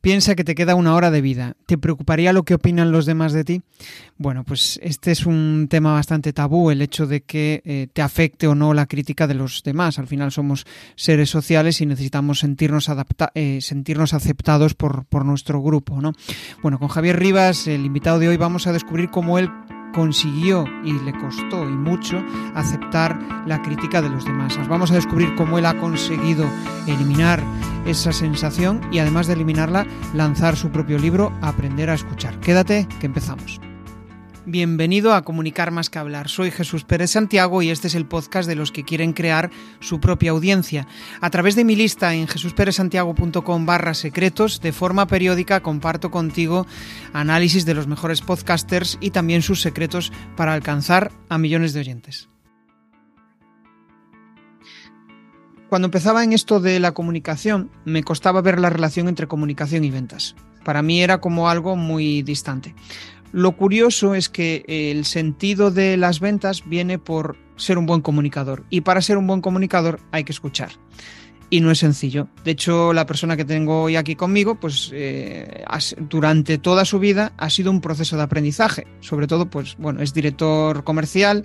Piensa que te queda una hora de vida. ¿Te preocuparía lo que opinan los demás de ti? Bueno, pues este es un tema bastante tabú, el hecho de que eh, te afecte o no la crítica de los demás. Al final somos seres sociales y necesitamos sentirnos, eh, sentirnos aceptados por, por nuestro grupo. ¿no? Bueno, con Javier Rivas, el invitado de hoy, vamos a descubrir cómo él consiguió y le costó y mucho aceptar la crítica de los demás. Vamos a descubrir cómo él ha conseguido eliminar esa sensación y además de eliminarla, lanzar su propio libro Aprender a escuchar. Quédate, que empezamos. Bienvenido a Comunicar más que hablar. Soy Jesús Pérez Santiago y este es el podcast de los que quieren crear su propia audiencia. A través de mi lista en jesusperezsantiago.com barra secretos, de forma periódica comparto contigo análisis de los mejores podcasters y también sus secretos para alcanzar a millones de oyentes. Cuando empezaba en esto de la comunicación, me costaba ver la relación entre comunicación y ventas. Para mí era como algo muy distante. Lo curioso es que el sentido de las ventas viene por ser un buen comunicador y para ser un buen comunicador hay que escuchar. Y no es sencillo. De hecho, la persona que tengo hoy aquí conmigo, pues eh, durante toda su vida ha sido un proceso de aprendizaje. Sobre todo, pues bueno, es director comercial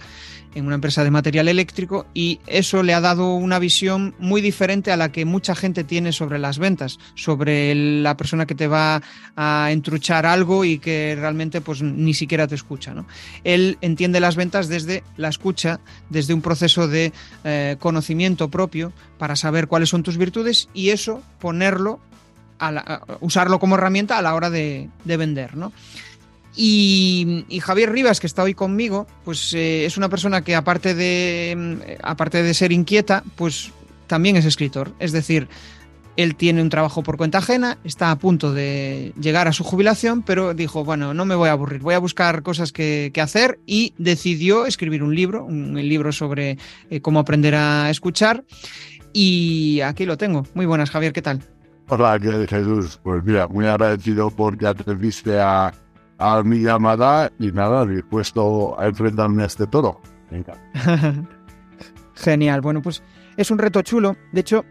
en una empresa de material eléctrico y eso le ha dado una visión muy diferente a la que mucha gente tiene sobre las ventas, sobre la persona que te va a entruchar algo y que realmente pues ni siquiera te escucha. ¿no? Él entiende las ventas desde la escucha, desde un proceso de eh, conocimiento propio para saber cuáles son tus virtudes y eso ponerlo, a usarlo como herramienta a la hora de, de vender. ¿no? Y, Javier Rivas, que está hoy conmigo, pues eh, es una persona que aparte de, mm, aparte de ser inquieta, pues también es escritor. Es decir, él tiene un trabajo por cuenta ajena, está a punto de llegar a su jubilación, pero dijo, bueno, no me voy a aburrir, voy a buscar cosas que, hacer y decidió escribir un libro, un, libro sobre eh, cómo aprender a escuchar. Y aquí lo tengo. Muy buenas, Javier, ¿qué tal? Hola, Jesús. Pues mira, muy agradecido porque atreviste a a mi llamada y nada, dispuesto a enfrentarme a este toro. Genial, bueno, pues es un reto chulo. De hecho,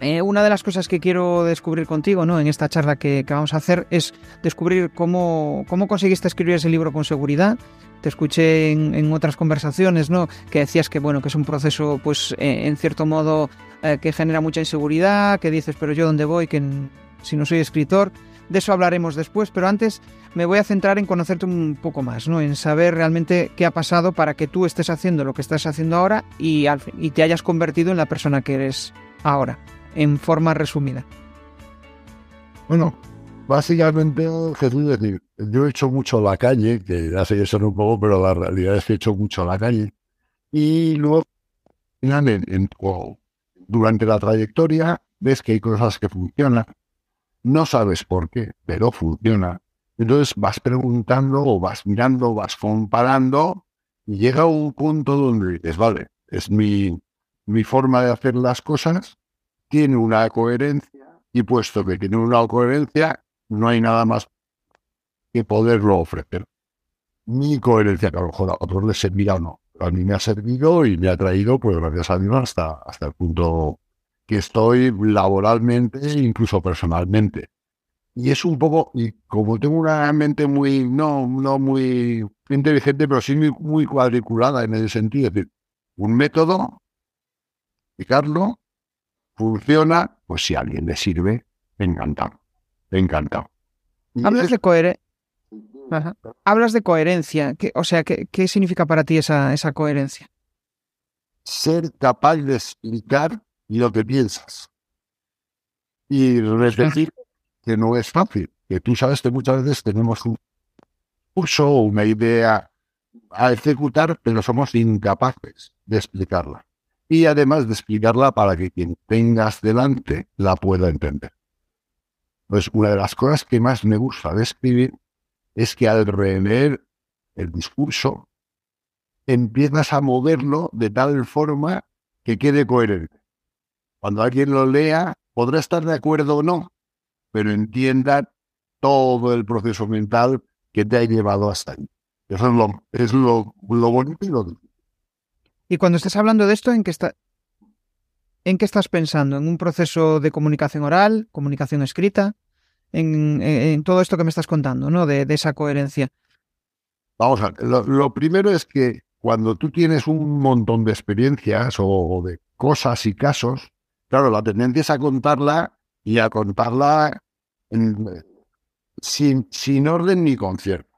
eh, una de las cosas que quiero descubrir contigo, ¿no? En esta charla que, vamos a hacer es descubrir cómo, cómo conseguiste escribir ese libro con seguridad. Te escuché en, otras conversaciones, ¿no? Que decías que bueno, que es un proceso, pues, eh, en cierto modo, eh, que genera mucha inseguridad, que dices, pero yo dónde voy, que si no soy escritor. De eso hablaremos después, pero antes me voy a centrar en conocerte un poco más, ¿no? En saber realmente qué ha pasado para que tú estés haciendo lo que estás haciendo ahora y, te hayas convertido en la persona que eres ahora, en forma resumida. Bueno, básicamente, Jesús, decir, yo he hecho mucho la calle, que hace eso un poco, pero la realidad es que he hecho mucho la calle. Y luego, durante la trayectoria, ves que hay cosas que funcionan no sabes por qué, pero funciona. Entonces vas preguntando o vas mirando, vas comparando y llega un punto donde dices, vale, es mi, mi forma de hacer las cosas, tiene una coherencia y puesto que tiene una coherencia, no hay nada más que poderlo ofrecer. Mi coherencia, que a lo mejor a otros les servirá o no, a mí me ha servido y me ha traído, pues gracias a Dios, hasta, hasta el punto que estoy laboralmente e incluso personalmente. Y es un poco, y como tengo una mente muy, no, no muy inteligente, pero sí muy, cuadriculada en ese sentido, es decir, un método, explicarlo, funciona, pues si a alguien le sirve, encantado, encantado. Hablas de, coherencia. Hablas de coherencia, o sea, ¿qué, ¿qué significa para ti esa, esa coherencia? Ser capaz de explicar y lo que piensas. Y repetir que no es fácil, que tú sabes que muchas veces tenemos un curso o una idea a ejecutar, pero somos incapaces de explicarla. Y además de explicarla para que quien tengas delante la pueda entender. Pues una de las cosas que más me gusta de escribir es que al releer el discurso empiezas a moverlo de tal forma que quede coherente. Cuando alguien lo lea, podrá estar de acuerdo o no, pero entienda todo el proceso mental que te ha llevado hasta ahí. Eso es lo, es lo, bonito y lo. Y cuando estás hablando de esto, ¿en qué, está, ¿en qué estás pensando? ¿En un proceso de comunicación oral, comunicación escrita? en, todo esto que me estás contando, ¿no? De, esa coherencia. Vamos a ver, lo, primero es que cuando tú tienes un montón de experiencias o, de cosas y casos, claro, la tendencia es a contarla y a contarla sin, sin orden ni concierto.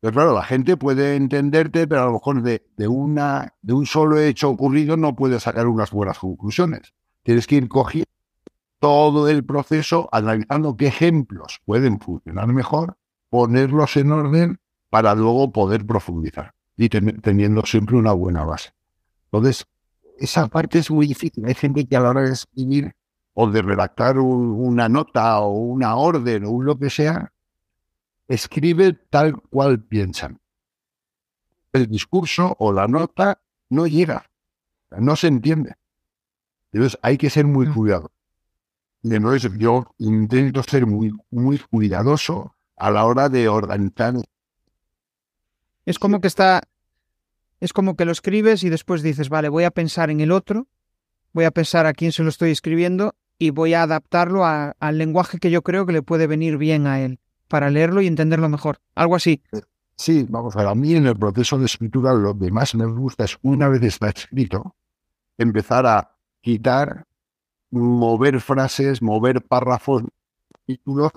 Pero claro, la gente puede entenderte, pero a lo mejor de, de, una, de un solo hecho ocurrido no puedes sacar unas buenas conclusiones. Tienes que ir cogiendo todo el proceso, analizando qué ejemplos pueden funcionar mejor, ponerlos en orden para luego poder profundizar y teniendo siempre una buena base. Entonces, esa parte es muy difícil. Hay gente que a la hora de escribir o de redactar una nota o una orden o lo que sea, escribe tal cual piensan. El discurso o la nota no llega, no se entiende. Entonces hay que ser muy cuidado. Y entonces yo intento ser muy, muy cuidadoso a la hora de organizar. Es como que está, es como que lo escribes y después dices, vale, voy a pensar en el otro, voy a pensar a quién se lo estoy escribiendo y voy a adaptarlo al lenguaje que yo creo que le puede venir bien a él para leerlo y entenderlo mejor. Algo así. Sí, vamos a ver, a mí en el proceso de escritura lo que más me gusta es una vez está escrito, empezar a quitar, mover frases, mover párrafos, títulos,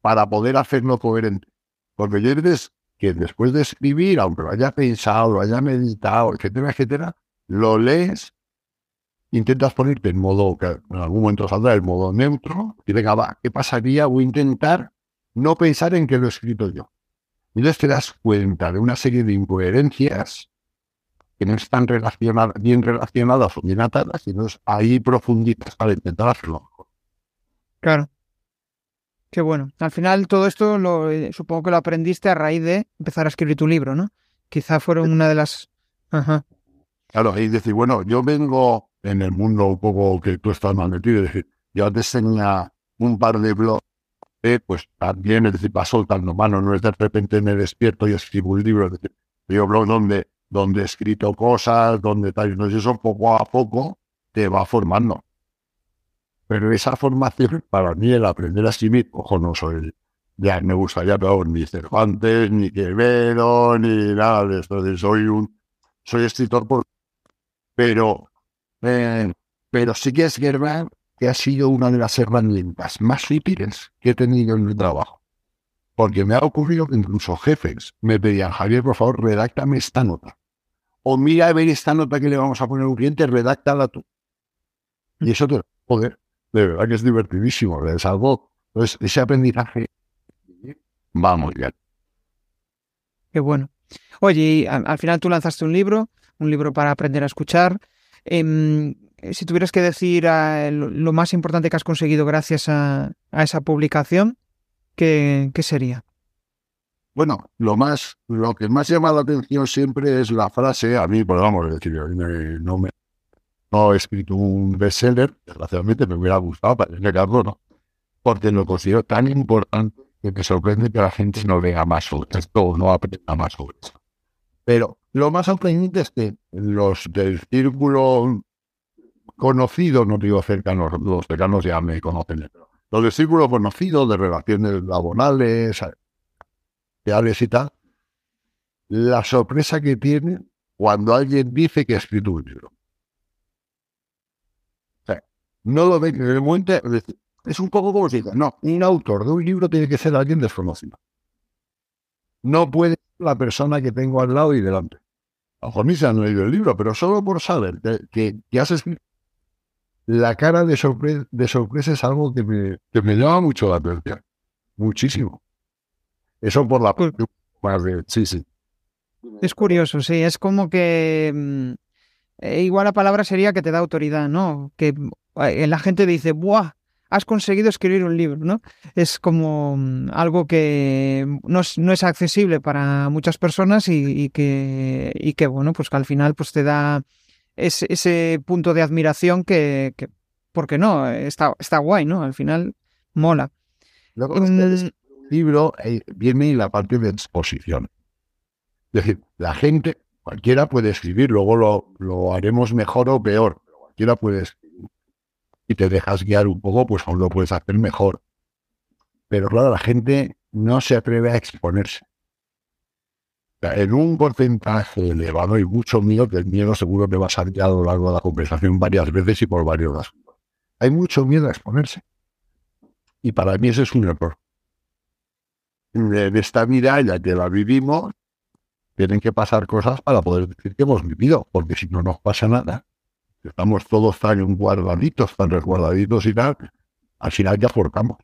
para poder hacerlo coherente. Porque yo veces que después de escribir, aunque lo haya pensado, lo haya meditado, etcétera, etcétera, lo lees, intentas ponerte en modo, que en algún momento saldrá el modo neutro, y venga, va, ¿qué pasaría? A intentar no pensar en que lo he escrito yo. Y entonces te das cuenta de una serie de incoherencias que no están relacionadas, bien relacionadas o bien atadas, y entonces ahí profundizas para intentar hacerlo mejor. Claro. Qué bueno. Al final todo esto lo, eh, supongo que lo aprendiste a raíz de empezar a escribir tu libro, ¿no? Quizá fueron una de las... Ajá. Claro, y decir, bueno, yo vengo en el mundo un poco que tú estás más metido, es decir, yo antes tenía un par de blogs pues también, es decir, va soltando mano, no es de repente me despierto y escribo un libro, es decir, yo blog donde, donde he escrito cosas, donde tal, entonces eso poco a poco te va formando. Pero esa formación, para mí, el aprender a escribir, ojo, no soy, ya me gustaría, pero ni Cervantes, ni Quevedo, ni nada de esto, soy un, soy escritor por, pero, eh, pero sí que es verdad que ha sido una de las herramientas más útiles que he tenido en el trabajo. Porque me ha ocurrido que incluso jefes me pedían, Javier, por favor, redáctame esta nota. O mira a ver esta nota que le vamos a poner a un cliente, redáctala tú. Y eso te poder, de verdad que es divertidísimo, es algo, pues ese aprendizaje, vamos ya. Qué bueno. Oye, al, final tú lanzaste un libro, un libro para aprender a escuchar. Em, eh, si tuvieras que decir ah, lo más importante que has conseguido gracias a, esa publicación, ¿qué, sería? Bueno, lo más, lo que más llama la atención siempre es la frase, a mí, pues vamos a decir, no, me, no he escrito un bestseller, desgraciadamente me hubiera gustado para explicarlo, ¿no? Porque lo considero tan importante que me sorprende que la gente no vea más sobre esto no aprenda más sobre eso. Pero lo más sorprendente es que los del círculo conocidos, no digo cercanos, los cercanos ya me conocen, los de círculo conocido, de relaciones laborales, sociales y tal, la sorpresa que tiene cuando alguien dice que ha escrito un libro. No lo ven en el momento, es un poco como si dice, no, un autor de un libro tiene que ser alguien desconocido. No puede ser la persona que tengo al lado y delante. A lo mejor ni se han leído el libro, pero solo por saber que, que has escrito la cara de, de sorpresa es algo que me, que me llama mucho la atención. Muchísimo. Eso por la parte Sí, sí. Es curioso, sí. Es como que. Mm, eh, igual la palabra sería que te da autoridad, ¿no? Que la gente dice, ¡buah! Has conseguido escribir un libro, ¿no? Es como mm, algo que no es, no es accesible para muchas personas y, que, y que, bueno, pues que al final pues te da es, ese punto de admiración que, que ¿por qué no? Está, está guay, ¿no? Al final mola. Luego, el libro eh, viene la parte de exposición. Es decir, la gente, cualquiera puede escribir, luego lo, lo haremos mejor o peor, pero cualquiera puede escribir. Y te dejas guiar un poco, pues aún lo puedes hacer mejor. Pero claro, la gente no se atreve a exponerse. en un porcentaje elevado y mucho miedo, que el miedo seguro que va a salir a lo largo de la conversación varias veces y por varios asuntos. Hay mucho miedo a exponerse. Y para mí ese es un error. En esta vida, ya que la vivimos, tienen que pasar cosas para poder decir que hemos vivido, porque si no nos pasa nada, estamos todos tan guardaditos, tan resguardaditos y tal, al final ya forcamos.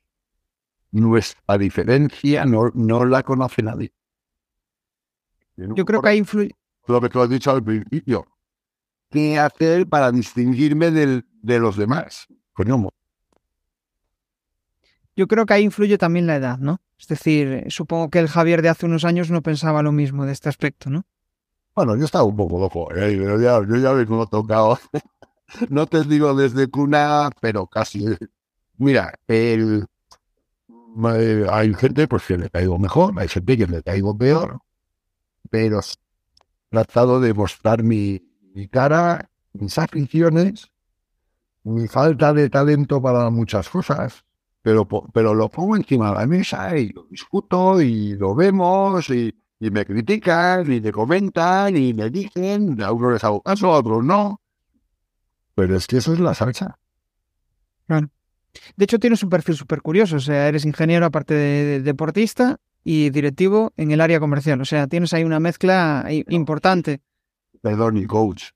Nuestra diferencia no, no la conoce nadie. Yo creo que ahí influye. Lo que tú has dicho al principio. ¿Qué hacer para distinguirme del, de los demás? Coño. Yo creo que ahí influye también la edad, ¿no? Es decir, supongo que el Javier de hace unos años no pensaba lo mismo de este aspecto, ¿no? Bueno, yo estaba un poco loco, ¿eh? yo ya, yo ya he tocado. no te digo desde cuna, pero casi. Mira, el, hay gente pues, que le caigo mejor, hay gente que le caigo peor, pero he tratado de mostrar mi, mi cara, mis aficiones, mi falta de talento para muchas cosas, pero, pero lo pongo encima de la mesa y lo discuto y lo vemos y, y me critican y me comentan y me dicen, a uno les hago caso, a otros no. Pero es que eso es la salsa. Claro. De hecho, tienes un perfil súper curioso. O sea, eres ingeniero aparte de, deportista y directivo en el área comercial. O sea, tienes ahí una mezcla importante. Perdón, y coach.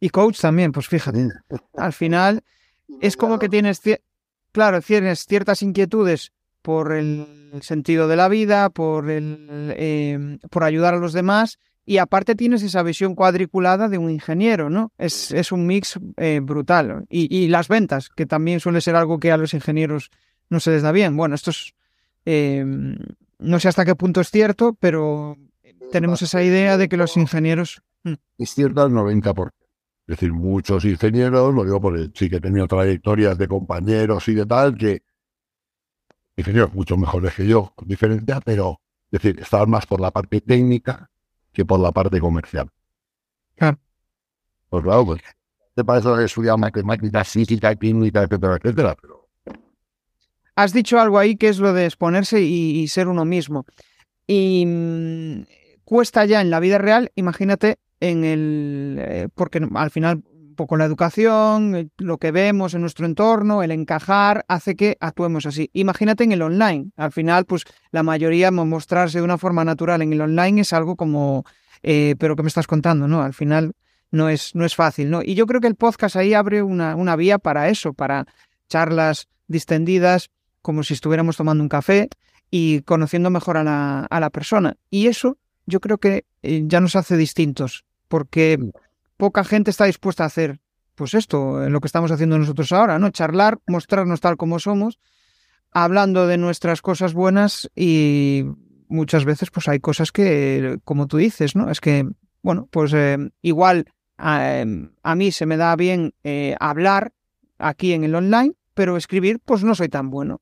Y coach también, pues fíjate. Al final es como que tienes, claro, tienes ciertas inquietudes por el sentido de la vida, por, el, eh, por ayudar a los demás y aparte tienes esa visión cuadriculada de un ingeniero, ¿no? Es, es un mix eh, brutal. Y, las ventas, que también suele ser algo que a los ingenieros no se les da bien. Bueno, esto es... Em, no sé hasta qué punto es cierto, pero tenemos esa idea de que los ingenieros... Mm. Es cierto al 90%. Es decir, muchos ingenieros, lo digo porque sí que he tenido trayectorias de compañeros y de tal, que ingenieros mucho mejores que yo, con diferencia, pero es decir, estaban más por la parte técnica que por la parte comercial. Claro. Pues claro, pues, te parece que estudiado matemáticas, física, química, etcétera, etcétera, pero... Has dicho algo ahí que es lo de exponerse y, ser uno mismo. Y mm, cuesta ya en la vida real, imagínate, en el... Eh, porque al final poco la educación, eh, lo que vemos en nuestro entorno, el encajar, hace que actuemos así. Imagínate en el online. Al final, pues la mayoría mostrarse de una forma natural en el online es algo como, eh, pero que me estás contando, ¿no? Al final no es, no es fácil, ¿no? Y yo creo que el podcast ahí abre una, una vía para eso, para charlas distendidas, como si estuviéramos tomando un café y conociendo mejor a la, a la persona. Y eso yo creo que eh, ya nos hace distintos, porque poca gente está dispuesta a hacer, pues esto, lo que estamos haciendo nosotros ahora, ¿no? Charlar, mostrarnos tal como somos, hablando de nuestras cosas buenas y muchas veces pues hay cosas que, como tú dices, ¿no? Es que, bueno, pues eh, igual a, mí se me da bien eh, hablar aquí en el online, pero escribir pues no soy tan bueno.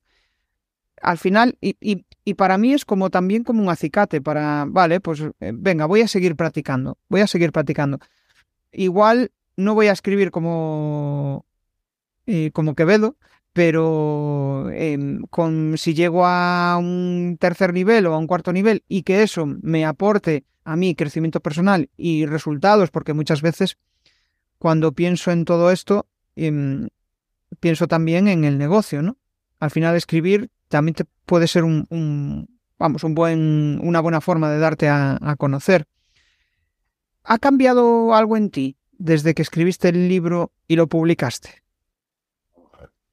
Al final, y, y, para mí es como también como un acicate para, vale, pues eh, venga, voy a seguir practicando, voy a seguir practicando igual no voy a escribir como, eh, como Quevedo, pero em, con, si llego a un tercer nivel o a un cuarto nivel y que eso me aporte a mí crecimiento personal y resultados, porque muchas veces cuando pienso en todo esto, em, pienso también en el negocio, ¿no? Al final escribir también te puede ser un, vamos, un buen, una buena forma de darte a conocer. ¿Ha cambiado algo en ti desde que escribiste el libro y lo publicaste?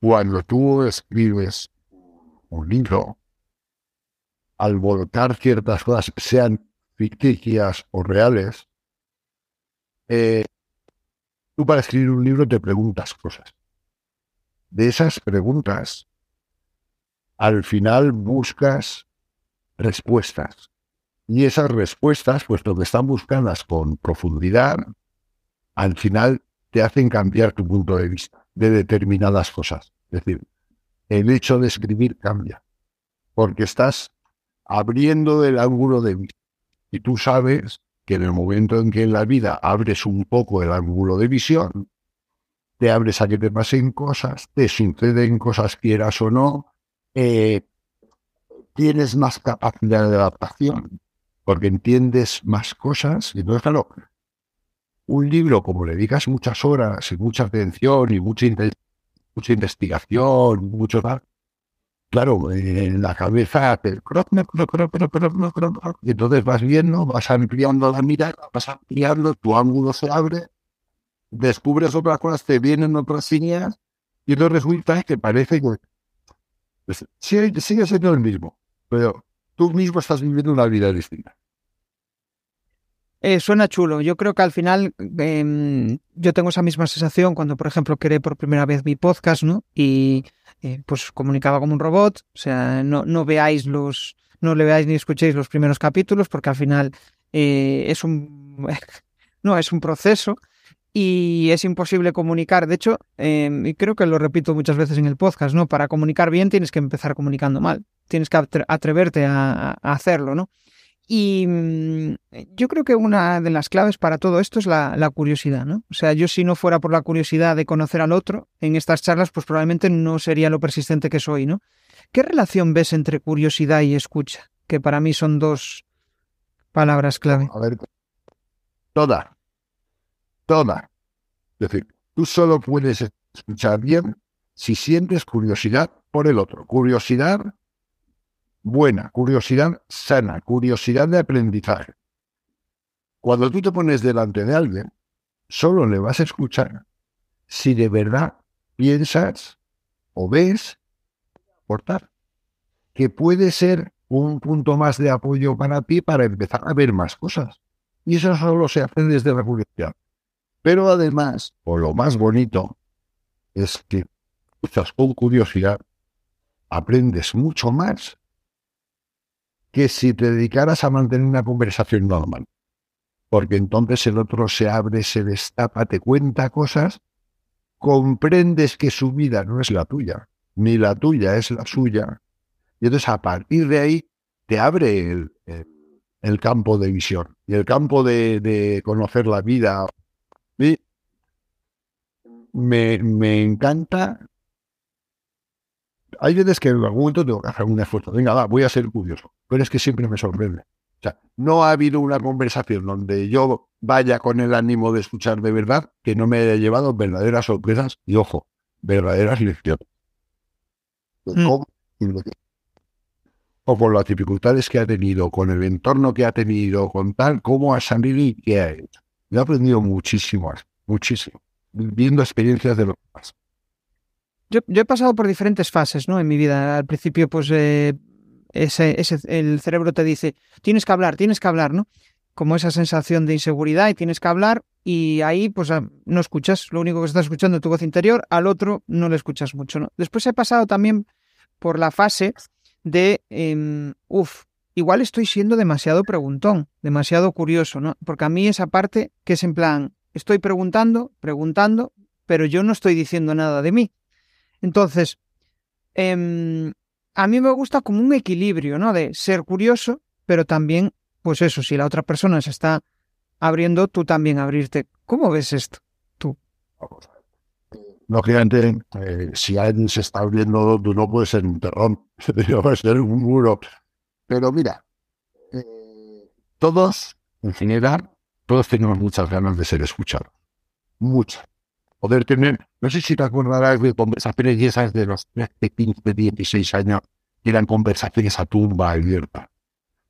Cuando tú escribes un libro, al volcar ciertas cosas, sean ficticias o reales, eh, tú para escribir un libro te preguntas cosas. De esas preguntas, al final buscas respuestas. Y esas respuestas, puesto que están buscadas con profundidad, al final te hacen cambiar tu punto de vista de determinadas cosas. Es decir, el hecho de escribir cambia, porque estás abriendo el ángulo de vista. Y tú sabes que en el momento en que en la vida abres un poco el ángulo de visión, te abres a que te pasen cosas, te suceden cosas quieras o no, eh, tienes más capacidad de adaptación, porque entiendes más cosas. Y entonces, claro, un libro, como le digas muchas horas y mucha atención y mucha, mucha investigación, mucho tal, claro, en la cabeza y entonces vas viendo, vas ampliando la mirada, vas ampliando, tu ángulo se abre, descubres otras cosas, te vienen otras líneas y entonces resulta que parece que pues, sigue siendo el mismo, pero tú mismo estás viviendo una vida distinta. Eh, suena chulo. Yo creo que al final em, yo tengo esa misma sensación cuando, por ejemplo, creé por primera vez mi podcast, ¿no? Y eh, pues comunicaba como un robot. O sea, no, no veáis los, no le veáis ni escuchéis los primeros capítulos, porque al final eh, es un no, es un proceso y es imposible comunicar. De hecho, em, y creo que lo repito muchas veces en el podcast, ¿no? Para comunicar bien tienes que empezar comunicando mal. Tienes que atreverte a hacerlo, ¿no? Y mm, yo creo que una de las claves para todo esto es la, curiosidad, ¿no? O sea, yo si no fuera por la curiosidad de conocer al otro en estas charlas, pues probablemente no sería lo persistente que soy, ¿no? ¿Qué relación ves entre curiosidad y escucha? Que para mí son dos palabras clave. A ver, toda, toda. Es decir, tú solo puedes escuchar bien si sientes curiosidad por el otro. Curiosidad buena, curiosidad sana, curiosidad de aprendizaje. Cuando tú te pones delante de alguien, solo le vas a escuchar si de verdad piensas o ves aportar, que puede ser un punto más de apoyo para ti para empezar a ver más cosas. Y eso solo se hace desde la curiosidad. Pero además, o lo más bonito, es que escuchas con curiosidad, aprendes mucho más que si te dedicaras a mantener una conversación normal. Porque entonces el otro se abre, se destapa, te cuenta cosas, comprendes que su vida no es la tuya, ni la tuya es la suya. Y entonces a partir de ahí te abre el, el, campo de visión y el campo de, de conocer la vida. Y me, me encanta hay veces que en algún momento tengo que hacer un esfuerzo. Venga, va, voy a ser curioso. Pero es que siempre me sorprende. O sea, no ha habido una conversación donde yo vaya con el ánimo de escuchar de verdad que no me haya llevado verdaderas sorpresas y, ojo, verdaderas lecciones. Mm. O con las dificultades que ha tenido, con el entorno que ha tenido, con tal, cómo ha salido y qué ha hecho. Yo he aprendido muchísimo, muchísimo, viendo experiencias de los demás. Yo, he pasado por diferentes fases, ¿no? En mi vida. Al principio, pues, eh, ese, el cerebro te dice, tienes que hablar, tienes que hablar, ¿no? Como esa sensación de inseguridad y tienes que hablar y ahí, pues, ah, no escuchas. Lo único que estás escuchando es tu voz interior, al otro no le escuchas mucho, ¿no? Después he pasado también por la fase de, eh, uff, igual estoy siendo demasiado preguntón, demasiado curioso, ¿no? Porque a mí esa parte que es en plan, estoy preguntando, preguntando, pero yo no estoy diciendo nada de mí. Entonces, em, a mí me gusta como un equilibrio, ¿no? De ser curioso, pero también, pues eso, si la otra persona se está abriendo, tú también abrirte. ¿Cómo ves esto? Tú. Lógicamente, eh, si alguien se está abriendo, tú no puedes ser un terrón, no puedes ser un muro. Pero mira, eh, todos, en general, todos tenemos muchas ganas de ser escuchados. Muchas poder tener, no sé si te acordarás de conversaciones esas de los 13, 15, 16 años, que eran conversaciones a tumba abierta,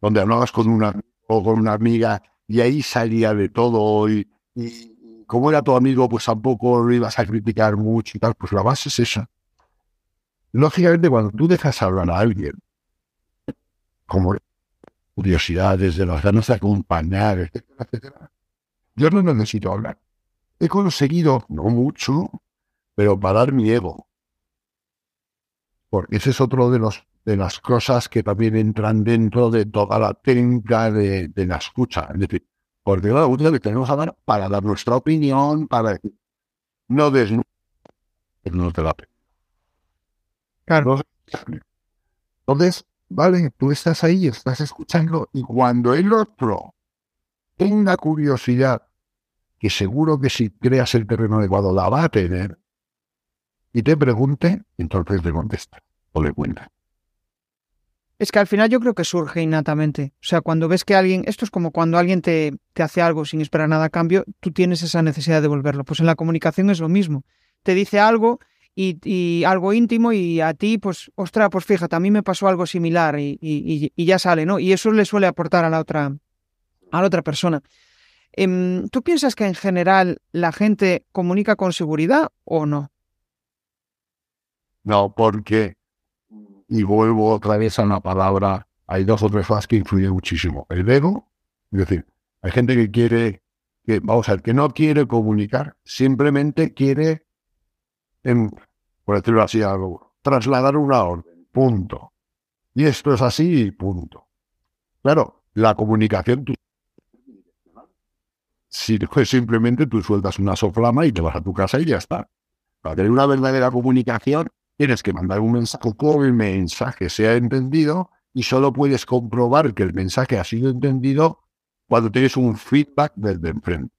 donde hablabas con una o con una amiga y ahí salía de todo y, como era tu amigo, pues tampoco lo ibas a criticar mucho y tal, pues la base es esa. Lógicamente, cuando tú dejas hablar a alguien, como curiosidades de las ganas de acompañar, etcétera, etcétera, yo no necesito hablar he conseguido, no mucho, pero parar mi ego. Porque ese es otro de, los, de las cosas que también entran dentro de toda la técnica de, la escucha. Es decir, porque la única que tenemos que dar para dar nuestra opinión, para no desnudo, no te la Claro. Entonces, vale, tú estás ahí, estás escuchando, y cuando el otro tenga curiosidad que seguro que si creas el terreno adecuado la va a tener, y te pregunte, entonces le contesta o le cuenta. Es que al final yo creo que surge innatamente. O sea, cuando ves que alguien, esto es como cuando alguien te, te hace algo sin esperar nada a cambio, tú tienes esa necesidad de devolverlo. Pues en la comunicación es lo mismo. Te dice algo y, algo íntimo y a ti, pues, ostras, pues fíjate, a mí me pasó algo similar y, y, ya sale, ¿no? Y eso le suele aportar a la otra, a la otra persona. Em, ¿Tú piensas que en general la gente comunica con seguridad o no? No, porque, y vuelvo otra vez a una palabra, hay dos o tres cosas que influyen muchísimo. El ego, es decir, hay gente que quiere, vamos a ver, que no quiere comunicar, simplemente quiere por decirlo así, algo, trasladar una orden, punto. Y esto es así, punto. Claro, la comunicación, si pues simplemente tú sueltas una soflama y te vas a tu casa y ya está. Para tener una verdadera comunicación, tienes que mandar un mensaje, con el mensaje sea entendido, y solo puedes comprobar que el mensaje ha sido entendido cuando tienes un feedback desde enfrente.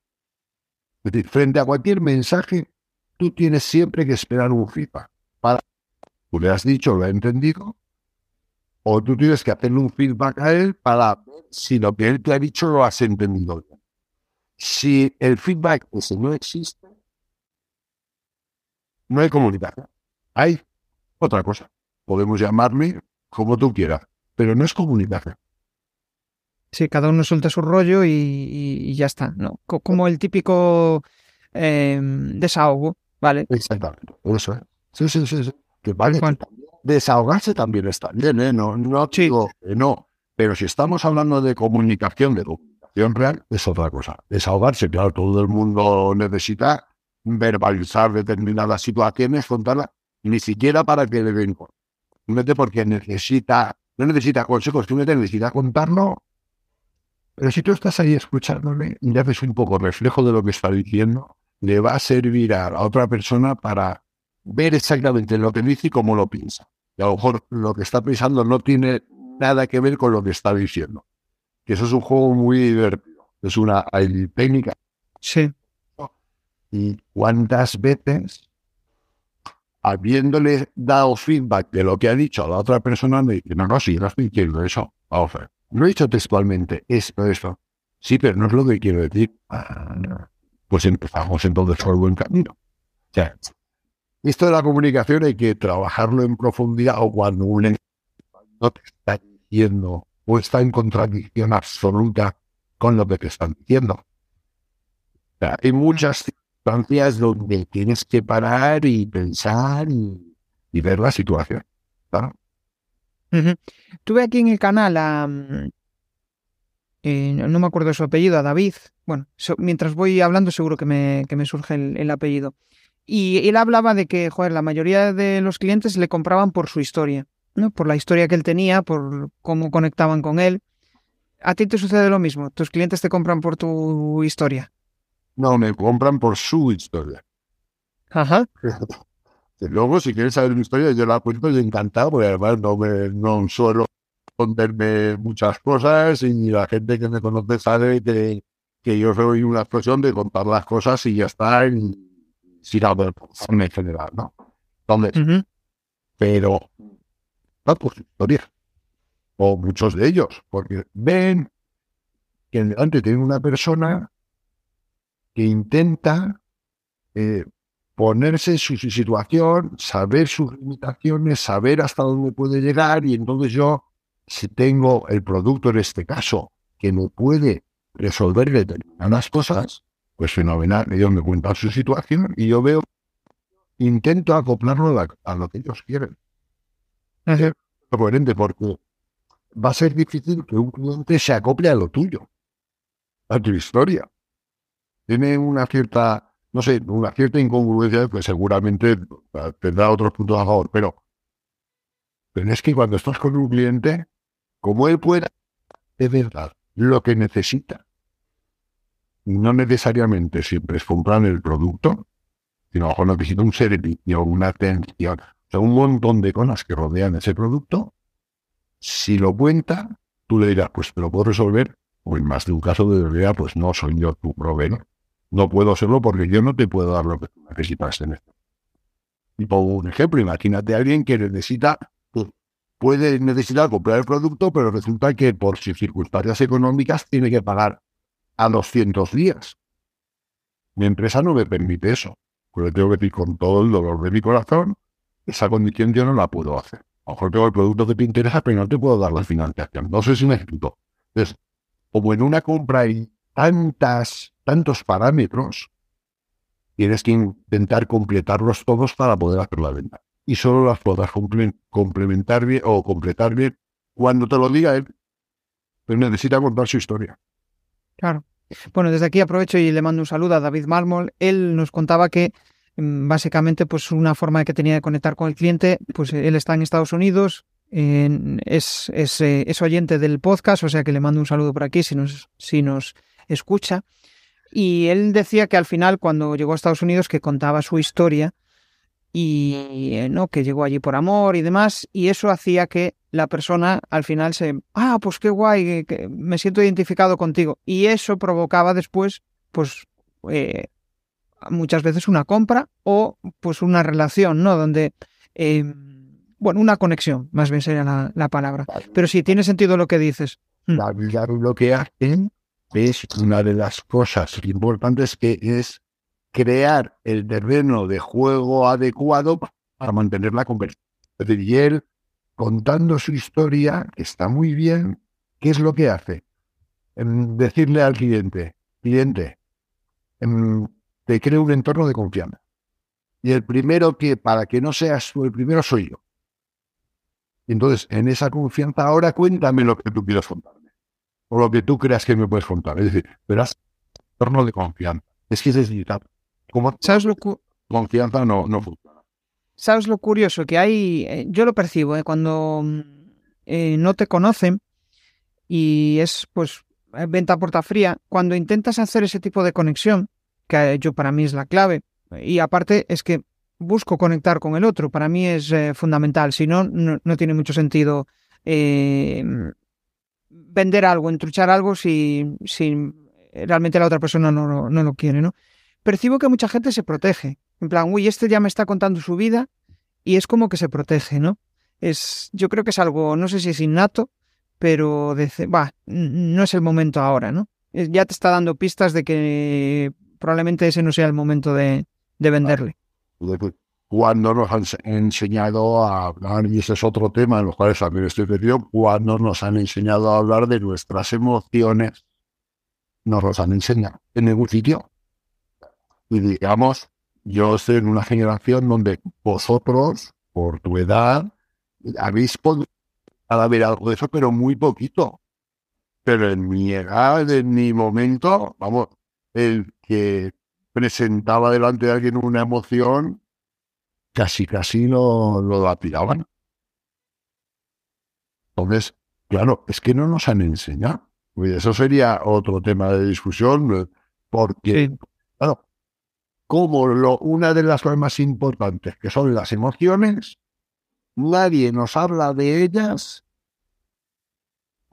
Es decir, frente a cualquier mensaje, tú tienes siempre que esperar un feedback. Para, tú le has dicho, lo ha entendido, o tú tienes que hacerle un feedback a él para ver si lo que él te ha dicho lo has entendido Si el feedback ese no existe, no hay comunicación. Hay otra cosa. Podemos llamarle como tú quieras, pero no es comunicación. Sí, cada uno suelta su rollo y, ya está, ¿no? Como el típico eh, desahogo Vale. Exactamente. Eso es. Sí, sí, sí. Que vale. Desahogarse también está bien, ¿eh? No, no digo no. Pero si estamos hablando de comunicación, de real, es otra cosa. Desahogarse, claro, todo el mundo necesita verbalizar determinadas situaciones, contarlas, ni siquiera para que le den Simplemente porque necesita, no necesita consejos, simplemente necesita contarlo. Pero si tú estás ahí escuchándole y haces un poco reflejo de lo que está diciendo, le va a servir a, otra persona para ver exactamente lo que dice y cómo lo piensa. Y a lo mejor lo que está pensando no tiene nada que ver con lo que está diciendo. Que eso es un juego muy divertido. Es una técnica. Sí. Y cuántas veces, habiéndole dado feedback de lo que ha dicho a la otra persona, me dice, no, no, sí, no estoy diciendo eso. Vamos a ver. No he dicho textualmente esto, esto. Sí, pero no es lo que quiero decir. Ah, no pues empezamos entonces por el buen camino. Sea, esto de la comunicación hay que trabajarlo en profundidad o cuando un no te está diciendo o está en contradicción absoluta con lo que te están diciendo. Hay muchas circunstancias donde tienes que parar y pensar y, ver la situación. Tuve aquí en el canal a, eh, no me acuerdo su apellido, a David. Bueno, mientras voy hablando seguro que me, que me surge el, apellido. Y él hablaba de que, joder, la mayoría de los clientes le compraban por su historia, ¿no? Por la historia que él tenía, por cómo conectaban con él. ¿A ti te sucede lo mismo? ¿Tus clientes te compran por tu historia? No, me compran por su historia. Ajá. Luego, si quieres saber mi historia, yo la cuento y encantado, porque además no, me, no suelo contarme muchas cosas y la gente que me conoce sabe que, que yo soy una expresión de contar las cosas y ya está, y, sin en general, ¿no? Entonces, pero no por su historia, o muchos de ellos, porque ven que delante tiene una persona que intenta eh, ponerse su situación, saber sus limitaciones, saber hasta dónde puede llegar, y entonces yo si tengo el producto en este caso que me puede resolver determinadas cosas, pues fenomenal. Ellos me cuentan su situación y yo veo, intento acoplarlo a, lo que ellos quieren. Porque va a ser difícil que un cliente se acople a lo tuyo, a tu historia. Tiene una cierta, no sé, una cierta incongruencia, pues seguramente tendrá otros puntos a favor, pero, pero es que cuando estás con un cliente, como él pueda, de verdad, lo que necesita. No necesariamente siempre es comprar el producto, sino a lo mejor necesita un servicio, una atención, un montón de cosas que rodean ese producto. Si lo cuenta, tú le dirás, pues te lo puedo resolver, o en más de un caso de realidad, pues no soy yo tu proveedor. No puedo hacerlo porque yo no te puedo dar lo que tú necesitas en esto. Y pongo un ejemplo, imagínate a alguien que necesita puede necesitar comprar el producto, pero resulta que por circunstancias económicas tiene que pagar a 200 días. Mi empresa no me permite eso. Pues tengo que decir con todo el dolor de mi corazón, esa condición yo no la puedo hacer. A lo mejor tengo el producto que te interesa, pero no te puedo dar la financiación. No sé si me explico. Entonces, como en una compra hay tantas, tantos parámetros, tienes que intentar completarlos todos para poder hacer la venta. Y solo las podrás complementar bien o completar bien cuando te lo diga él. Pero necesita contar su historia. Claro. Bueno, desde aquí aprovecho y le mando un saludo a David Mármol. Él nos contaba que básicamente pues una forma que tenía de conectar con el cliente, pues él está en Estados Unidos, es, eh, es, oyente del podcast, o sea que le mando un saludo por aquí si nos, escucha. Y él decía que al final, cuando llegó a Estados Unidos, que contaba su historia y eh, no que llegó allí por amor y demás, y eso hacía que la persona al final se, ah, pues qué guay, que me siento identificado contigo. Y eso provocaba después, pues, eh, muchas veces una compra o pues una relación, ¿no? Donde, em, bueno, una conexión, más bien sería la, palabra. Pero sí, tiene sentido lo que dices. Mm. La, lo que hacen es una de las cosas importantes que es crear el terreno de juego adecuado para mantener la conversación. Y él, contando su historia, que está muy bien, ¿qué es lo que hace? En decirle al cliente, cliente, te creo un entorno de confianza. Y el primero que, para que no seas tú el primero, soy yo. Entonces, en esa confianza, ahora cuéntame lo que tú quieras contar o lo que tú creas que me puedes contar. Es decir, verás, torno de confianza. Es que es decir, como ¿Sabes lo confianza no, no funciona. ¿Sabes lo curioso? Que hay, eh, yo lo percibo, eh, cuando eh, no te conocen y es pues venta puerta fría, cuando intentas hacer ese tipo de conexión, yo para mí es la clave, y aparte es que busco conectar con el otro, para mí es fundamental, si no, no, tiene mucho sentido vender algo, entruchar algo si, si realmente la otra persona no, no, lo quiere, ¿no? Percibo que mucha gente se protege. En plan, uy, este ya me está contando su vida y es como que se protege, ¿no? Es, yo creo que es algo, no sé si es innato, pero de, no es el momento ahora, ¿no? Ya te está dando pistas de que probablemente ese no sea el momento de, de venderle cuando nos han enseñado a hablar, y ese es otro tema en los cuales también estoy metido, cuando nos han enseñado a hablar de nuestras emociones, nos los han enseñado en ningún sitio. Y digamos, yo estoy en una generación donde vosotros, por tu edad, habéis podido ver algo de eso, pero muy poquito. Pero en mi edad, en mi momento, vamos, el que presentaba delante de alguien una emoción casi casi lo, lo apilaban. Entonces, claro, es que no nos han enseñado. Eso sería otro tema de discusión, eh, porque, claro, como lo, una de las cosas más importantes, que son las emociones, nadie nos habla de ellas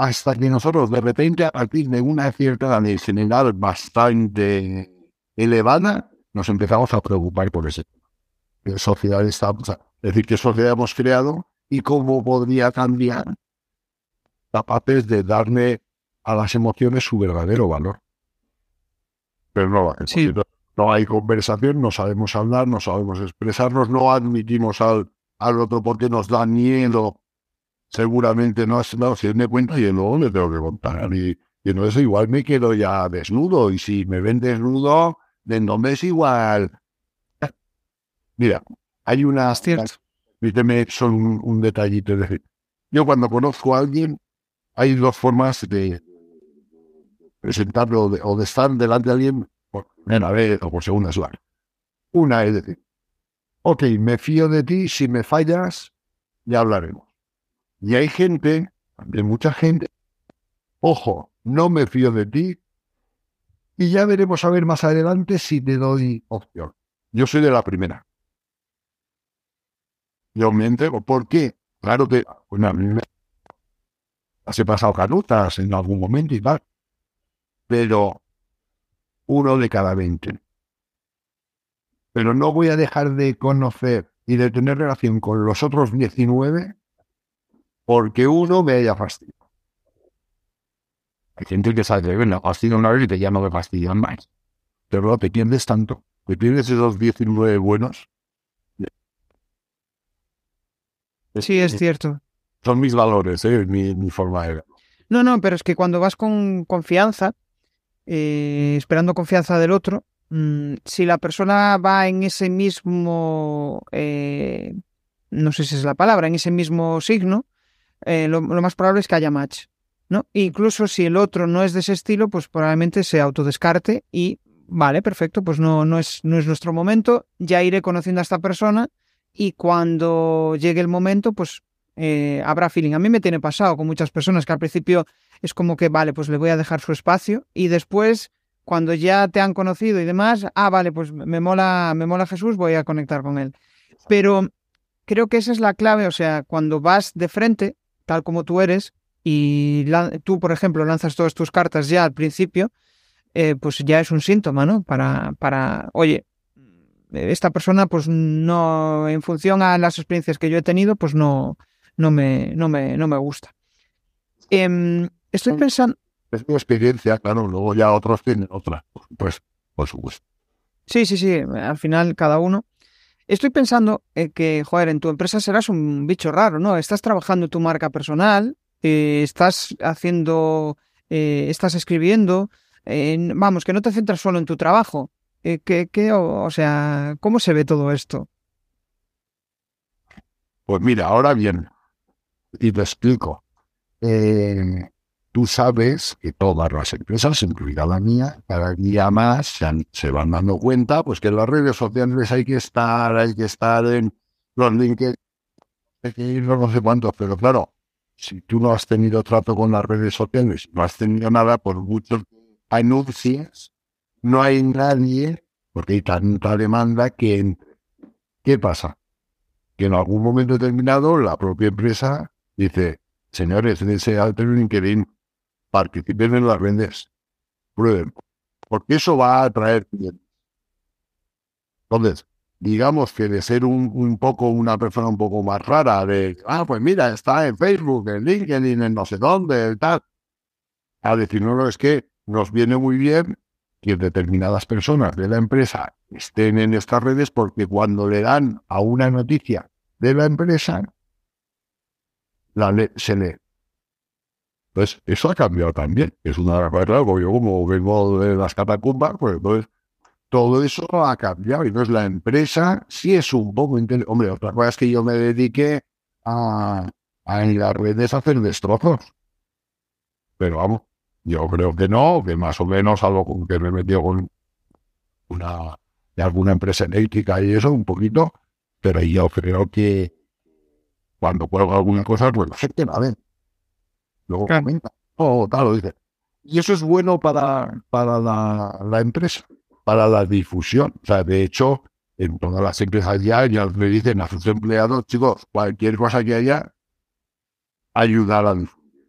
hasta que nosotros de repente, a partir de una cierta edad general bastante elevada, nos empezamos a preocupar por ese tema qué sociedad estamos, es decir, qué sociedad hemos creado y cómo podría cambiar capaces de darle a las emociones su verdadero valor. Pero no, no hay conversación, no sabemos hablar, no sabemos expresarnos, no admitimos al, al otro porque nos da miedo. Seguramente no, no si me cuenta y luego le tengo que contar. Y, y entonces igual me quedo ya desnudo. Y si me ven desnudo, de nombre es igual Mira, hay una... Permíteme son un, detallito. Es decir, yo cuando conozco a alguien, hay dos formas de presentarlo o de, estar delante de alguien por primera vez o por segunda vez. Una es decir, ok, me fío de ti, si me fallas, ya hablaremos. Y hay gente, de mucha gente, ojo, no me fío de ti, y ya veremos a ver más adelante si te doy opción. Yo soy de la primera. Yo me entrego. ¿Por qué? Claro que bueno, a mí me he pasado canutas en algún momento y tal. Pero uno de cada veinte. Pero no voy a dejar de conocer y de tener relación con los otros 19 porque uno me haya fastidiado. Hay gente que sabe, bueno, fastidia una vez y te ya no me fastidian más. Pero no te pierdes tanto. Te pierdes esos 19 buenos. Sí, es cierto. Son mis valores, ¿eh? mi, mi forma de ver. No, no, pero es que cuando vas con confianza, eh, esperando confianza del otro, mmm, si la persona va en ese mismo, eh, no sé si es la palabra, en ese mismo signo, eh, lo, más probable es que haya match. ¿no? Incluso si el otro no es de ese estilo, pues probablemente se autodescarte y vale, perfecto, pues no, no, es, no es nuestro momento, ya iré conociendo a esta persona y cuando llegue el momento, pues eh, habrá feeling. A mí me tiene pasado con muchas personas que al principio es como que, vale, pues le voy a dejar su espacio y después, cuando ya te han conocido y demás, ah, vale, pues me mola, me mola Jesús, voy a conectar con él. Pero creo que esa es la clave, o sea, cuando vas de frente, tal como tú eres, y tú, por ejemplo, lanzas todas tus cartas ya al principio, eh, pues ya es un síntoma, ¿no? Para, para, oye, esta persona, pues no, en función a las experiencias que yo he tenido, pues no, no me, no me, no me gusta. Eh, estoy pensando. Es mi experiencia, claro, luego ya otros tienen otra, pues, por supuesto. Sí, sí, sí, al final cada uno. Estoy pensando eh, que, joder, en tu empresa serás un bicho raro, ¿no? Estás trabajando tu marca personal, eh, estás haciendo, eh, estás escribiendo, vamos, que no te centras solo en tu trabajo. ¿qué, qué, o, sea, ¿cómo se ve todo esto? Pues mira, ahora bien, y te explico. Tú sabes que todas las empresas, incluida la mía, cada día más se, van dando cuenta pues que en las redes sociales hay que estar, hay que estar en los LinkedIn, ir no sé cuántos, pero claro, si tú no has tenido trato con las redes sociales, no has tenido nada, por mucho anuncies, no hay nadie, porque hay tanta demanda que. ¿Qué pasa? Que en algún momento determinado la propia empresa dice, señores, dense alto en LinkedIn, participen en las vendes, prueben, porque eso va a atraer clientes. Entonces, digamos que de ser un, un, poco una persona un poco más rara, de, ah, pues mira, está en Facebook, en LinkedIn, en no sé dónde, tal, a decir, no, es que nos viene muy bien que determinadas personas de la empresa estén en estas redes porque cuando le dan a una noticia de la empresa, la le se lee. Pues eso ha cambiado también. Es una cosa, yo como vengo de las catacumbas, pues entonces todo eso ha cambiado. Y entonces la empresa sí es un poco inteligente. Hombre, otra cosa es que yo me dedique a, en las redes hacer destrozos. Pero vamos, yo creo que no, que más o menos algo con que me he con una de alguna empresa eléctrica y eso un poquito, pero yo creo que cuando cuelgo alguna cosa, pues la gente la ve. Luego claro. comenta, o oh, tal, lo dice. Y eso es bueno para, para la, la, empresa, para la difusión. O sea, de hecho, en todas las empresas ya, ya le dicen a sus empleados, chicos, cualquier cosa que haya, ayudar a difundir.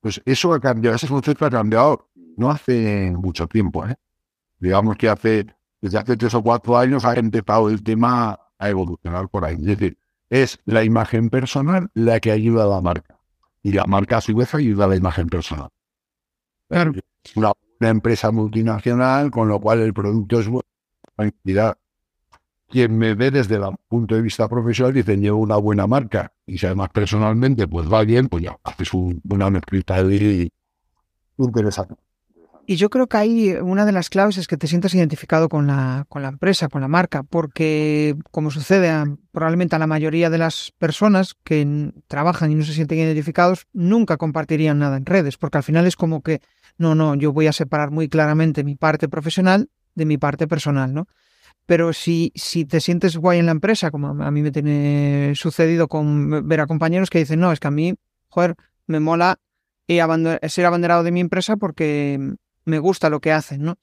Pues eso ha cambiado, ese concepto ha cambiado no hace mucho tiempo. ¿eh? Digamos que hace, desde hace tres o cuatro años ha empezado el tema a evolucionar por ahí. Es decir, es la imagen personal la que ayuda a la marca. Y la marca a su vez ayuda a la imagen personal. Claro. Una, una empresa multinacional, con lo cual el producto es bueno quien me ve desde el punto de vista profesional dicen llevo una buena marca y si además personalmente pues va bien, pues ya haces un, una mezclita de interesante. Y yo creo que ahí una de las claves es que te sientas identificado con la, con la empresa, con la marca, porque como sucede probablemente a la mayoría de las personas que trabajan y no se sienten identificados, nunca compartirían nada en redes, porque al final es como que, no, no, yo voy a separar muy claramente mi parte profesional de mi parte personal, ¿no? pero si, si te sientes guay en la empresa, como a mí me tiene sucedido con ver a compañeros que dicen, no, es que a mí, joder, me mola ser abanderado de mi empresa porque me gusta lo que hacen, ¿no?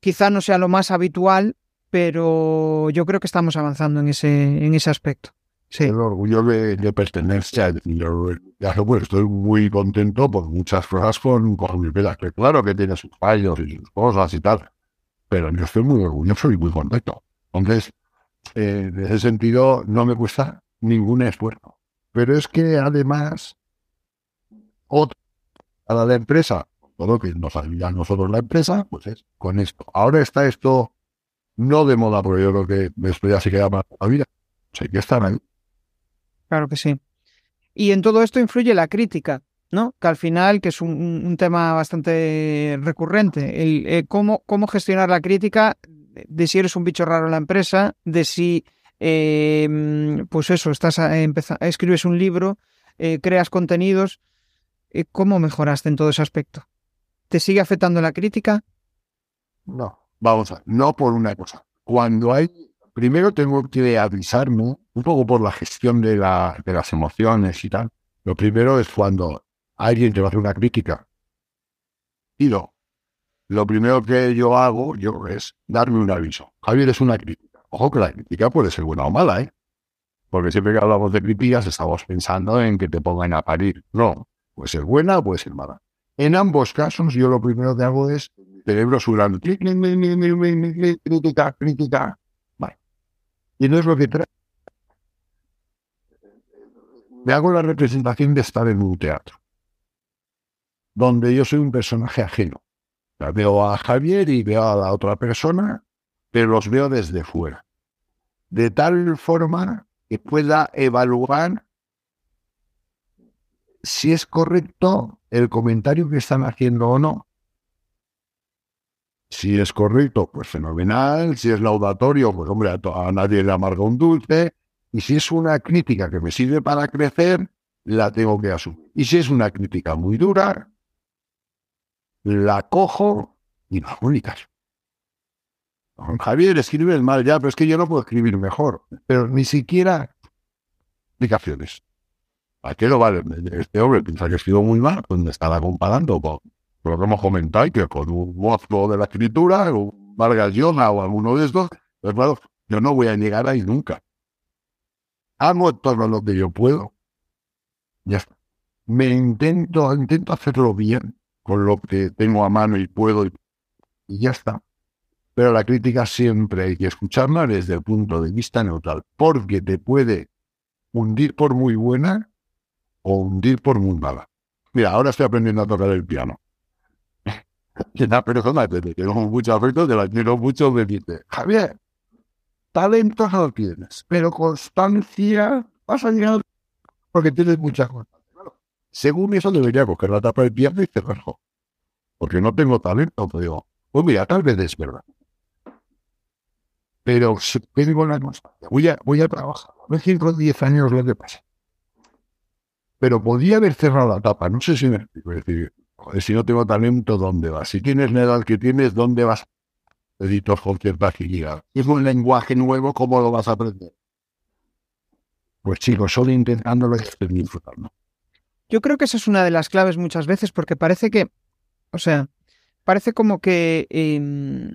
Quizá no sea lo más habitual, pero yo creo que estamos avanzando en ese, en ese aspecto. El orgullo de, de pertenecer. Yo, ya pues, estoy muy contento por muchas cosas con, con mi vida. Claro que tiene sus fallos y sus cosas y tal pero yo estoy muy orgulloso y muy contento. Entonces, eh, en ese sentido, no me cuesta ningún esfuerzo. Pero es que además, otra a la empresa, todo que nos ayuda a nosotros la empresa, pues es con esto. Ahora está esto no de moda, porque yo creo que esto ya se queda más la vida. O sea, que estar ahí. Claro que sí. Y en todo esto influye la crítica, ¿no? Que al final, que es un, tema bastante recurrente, el, eh, cómo, cómo gestionar la crítica de si eres un bicho raro en la empresa, de si, eh, pues eso, estás a, escribes un libro, eh, creas contenidos, ¿cómo mejoraste en todo ese aspecto? ¿Te sigue afectando la crítica? No, vamos a, no por una cosa. Cuando hay primero tengo que avisarme un poco por la gestión de, la, de las emociones y tal. Lo primero es cuando alguien te va a hacer una crítica. Y no. Lo primero que yo hago yo es darme un aviso. Javier es una crítica. Ojo que la crítica puede ser buena o mala, ¿eh? Porque siempre que hablamos de críticas estamos pensando en que te pongan a parir. No, puede ser buena o puede ser mala. En ambos casos, yo lo primero que hago es cerebro surando. Crítica, crítica. Y no es lo que trae. Me hago la representación de estar en un teatro, donde yo soy un personaje ajeno. veo a Javier y veo a la otra persona, pero los veo desde fuera. De tal forma que pueda evaluar si es correcto el comentario que están haciendo o no. Si es correcto, pues fenomenal. Si es laudatorio, pues hombre, a, nadie le amarga un dulce. Y si es una crítica que me sirve para crecer, la tengo que asumir. Y si es una crítica muy dura, la cojo y hago ni Javier, escribe mal ya, pero es que yo no puedo escribir mejor. Pero ni siquiera explicaciones. ¿A qué lo vale? Este hombre piensa que escribo muy mal, pues me estará comparando con lo que hemos comentado, que con un monstruo de la escritura, un Vargas Llosa o alguno de estos, pues claro, yo no voy a llegar ahí nunca. Hago todo lo que yo puedo. Ya está. Me intento, intento hacerlo bien con lo que tengo a mano y puedo y, ya está. Pero la crítica siempre hay que escucharla desde el punto de vista neutral, porque te puede hundir por muy buena o hundir por muy mala. Mira, ahora estoy aprendiendo a tocar el piano una persona que tengo mucho afecto, te la quiero mucho, me dice, Javier, talento no tienes, pero constancia vas a llegar porque tienes mucha constancia. según eso debería coger la tapa del piano y cerrarlo. Porque no tengo talento, pero digo, pues mira, tal vez es verdad. Pero tengo la constancia, voy a, voy a trabajar. A ver si 10 años lo que pasa. Pero podría haber cerrado la tapa, no sé si me explico. decir, si no tengo talento, ¿dónde vas? Si tienes la edad que tienes, ¿dónde vas? Editor cualquier página. Es un lenguaje nuevo, ¿cómo lo vas a aprender? Pues chicos, solo intentándolo y disfrutando. Yo creo que esa es una de las claves muchas veces, porque parece que, o sea, parece como que em,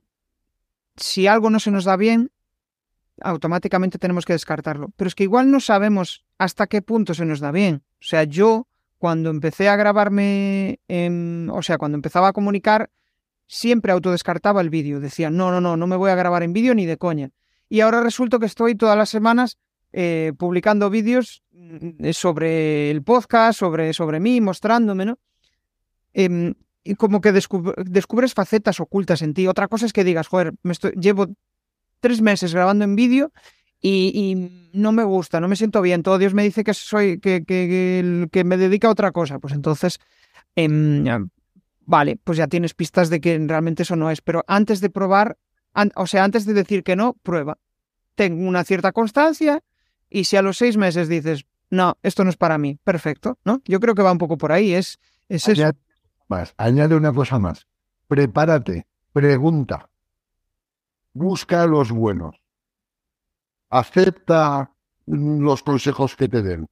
si algo no se nos da bien, automáticamente tenemos que descartarlo. Pero es que igual no sabemos hasta qué punto se nos da bien. O sea, yo cuando empecé a grabarme, o sea, cuando empezaba a comunicar, siempre autodescartaba el vídeo. Decía, no, no, no, no me voy a grabar en vídeo ni de coña. Y ahora resulta que estoy todas las semanas eh, publicando vídeos mm, sobre el podcast, sobre, sobre mí, mostrándome, ¿no? Em, y como que descubres facetas ocultas en ti. Otra cosa es que digas, joder, me estoy, llevo tres meses grabando en vídeo y, no me gusta, no me siento bien. Todo Dios me dice que soy, que, que, que me dedica a otra cosa. Pues entonces, em, vale, pues ya tienes pistas de que realmente eso no es. Pero antes de probar, o sea, antes de decir que no, prueba. Tengo una cierta constancia y si a los seis meses dices, no, esto no es para mí, perfecto, ¿no? Yo creo que va un poco por ahí, es, es eso. Más, añade una cosa más. Prepárate, pregunta, busca a los buenos acepta los consejos que te den.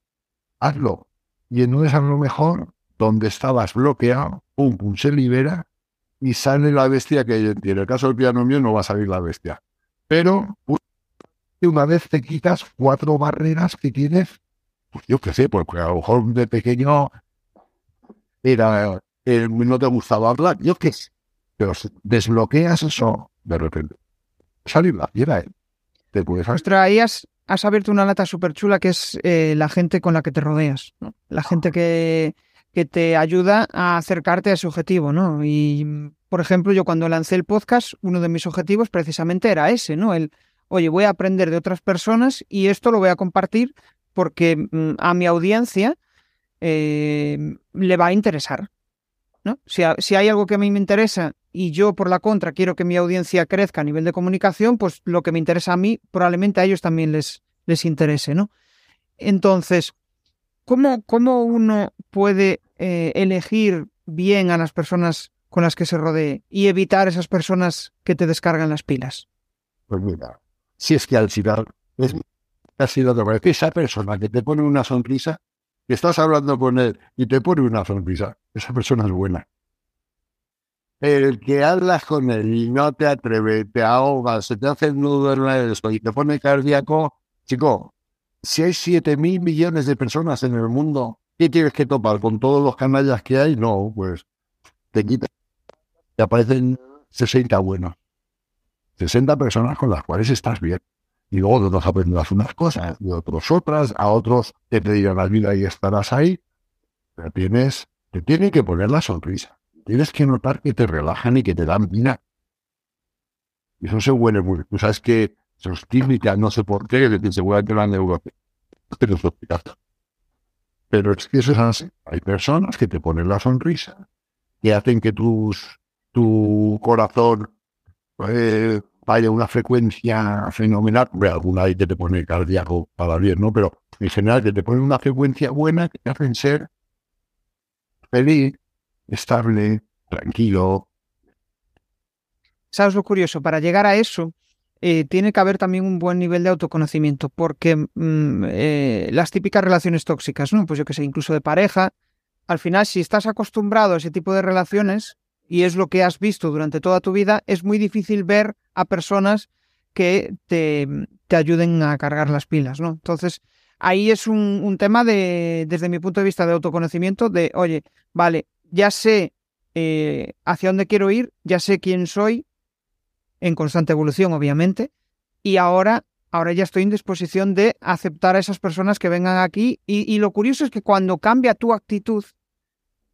Hazlo. Y no es a lo mejor donde estabas bloqueado, pum, pum, se libera y sale la bestia que hay en ti. En el caso del piano mío no va a salir la bestia. Pero una vez te quitas cuatro barreras que tienes, pues yo qué sé, porque a lo mejor de pequeño era, eh, no te gustaba hablar, yo qué sé. Pero desbloqueas eso de repente. Salir la fiera, ¿eh? Te puedes... has, has abierto una lata súper chula que es eh, la gente con la que te rodeas, la gente que, que te ayuda a acercarte a ese objetivo, ¿no? Y, por ejemplo, yo cuando lancé el podcast, uno de mis objetivos precisamente era ese, ¿no? El, oye, voy a aprender de otras personas y esto lo voy a compartir porque mm, a mi audiencia eh, le va a interesar, ¿no? Si, si hay algo que a mí me interesa y yo, por la contra, quiero que mi audiencia crezca a nivel de comunicación, pues lo que me interesa a mí, probablemente a ellos también les, les interese, ¿no? Entonces, ¿cómo, cómo uno puede eh, elegir bien a las personas con las que se rodee y evitar esas personas que te descargan las pilas? Pues mira, si es que al final es casi lo que esa persona que te pone una sonrisa, que estás hablando con él y te pone una sonrisa, esa persona es buena. El que hablas con él y no te atreves, te ahogas, se te hace el nudo en la y te pone cardíaco, chico, si hay 7 mil millones de personas en el mundo, ¿qué tienes que topar con todos los canallas que hay? No, pues te quita. Te aparecen 60 buenos. 60 personas con las cuales estás bien. Y luego de otros aprenderás unas cosas, de otros otras, a otros te pedirán la vida y estarás ahí. Pero tienes, te tiene que poner la sonrisa. Tienes que notar que te relajan y que te dan vida. Y eso se huele muy. Tú sabes que esos tímicas, no sé por qué, que seguramente la neurociencia. Pero es que eso es así. Hay personas que te ponen la sonrisa, que hacen que tus, tu corazón eh, vaya a una frecuencia fenomenal. alguna ahí que te pone cardíaco para bien, ¿no? Pero en general que te ponen una frecuencia buena que te hacen ser feliz, estable, tranquilo. ¿Sabes lo curioso? Para llegar a eso, eh, tiene que haber también un buen nivel de autoconocimiento, porque mm, eh, las típicas relaciones tóxicas, ¿no? Pues yo que sé, incluso de pareja, al final, si estás acostumbrado a ese tipo de relaciones y es lo que has visto durante toda tu vida, es muy difícil ver a personas que te, te ayuden a cargar las pilas, ¿no? Entonces, ahí es un, un, tema de, desde mi punto de vista de autoconocimiento, de, oye, vale, ya sé eh, hacia dónde quiero ir, ya sé quién soy, en constante evolución, obviamente, y ahora, ahora ya estoy en disposición de aceptar a esas personas que vengan aquí, y, lo curioso es que cuando cambia tu actitud,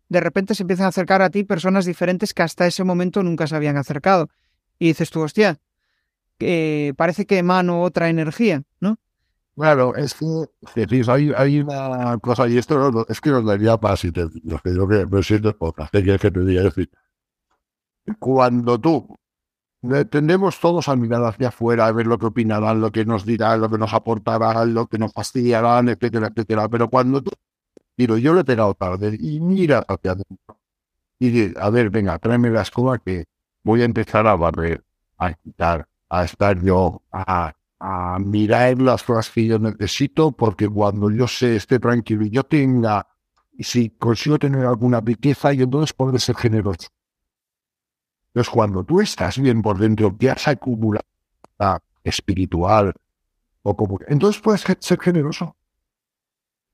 de repente se empiezan a acercar a ti personas diferentes que hasta ese momento nunca se habían acercado. Y dices tú, hostia, que parece que emano otra energía, ¿no? Claro, es que hay, una cosa, y esto es que nos daría paz si te, lo que yo que me siento podcast, que que te diga, es decir, cuando tú tendemos todos a mirar hacia afuera, a ver lo que opinarán, lo que nos dirán, lo que nos aportarán, lo que nos fastidiarán, etcétera, etcétera, pero cuando tú, digo, yo lo he pegado tarde y mira hacia adentro y dices, a ver, venga, tráeme la escoba que voy a empezar a barrer, a quitar, a estar yo, a a mirar las cosas que yo necesito, porque cuando yo sé, esté tranquilo y yo tenga, y si consigo tener alguna riqueza, yo entonces podré ser generoso. Entonces, cuando tú estás bien por dentro, que has acumulado espiritual, o como, entonces puedes ser generoso.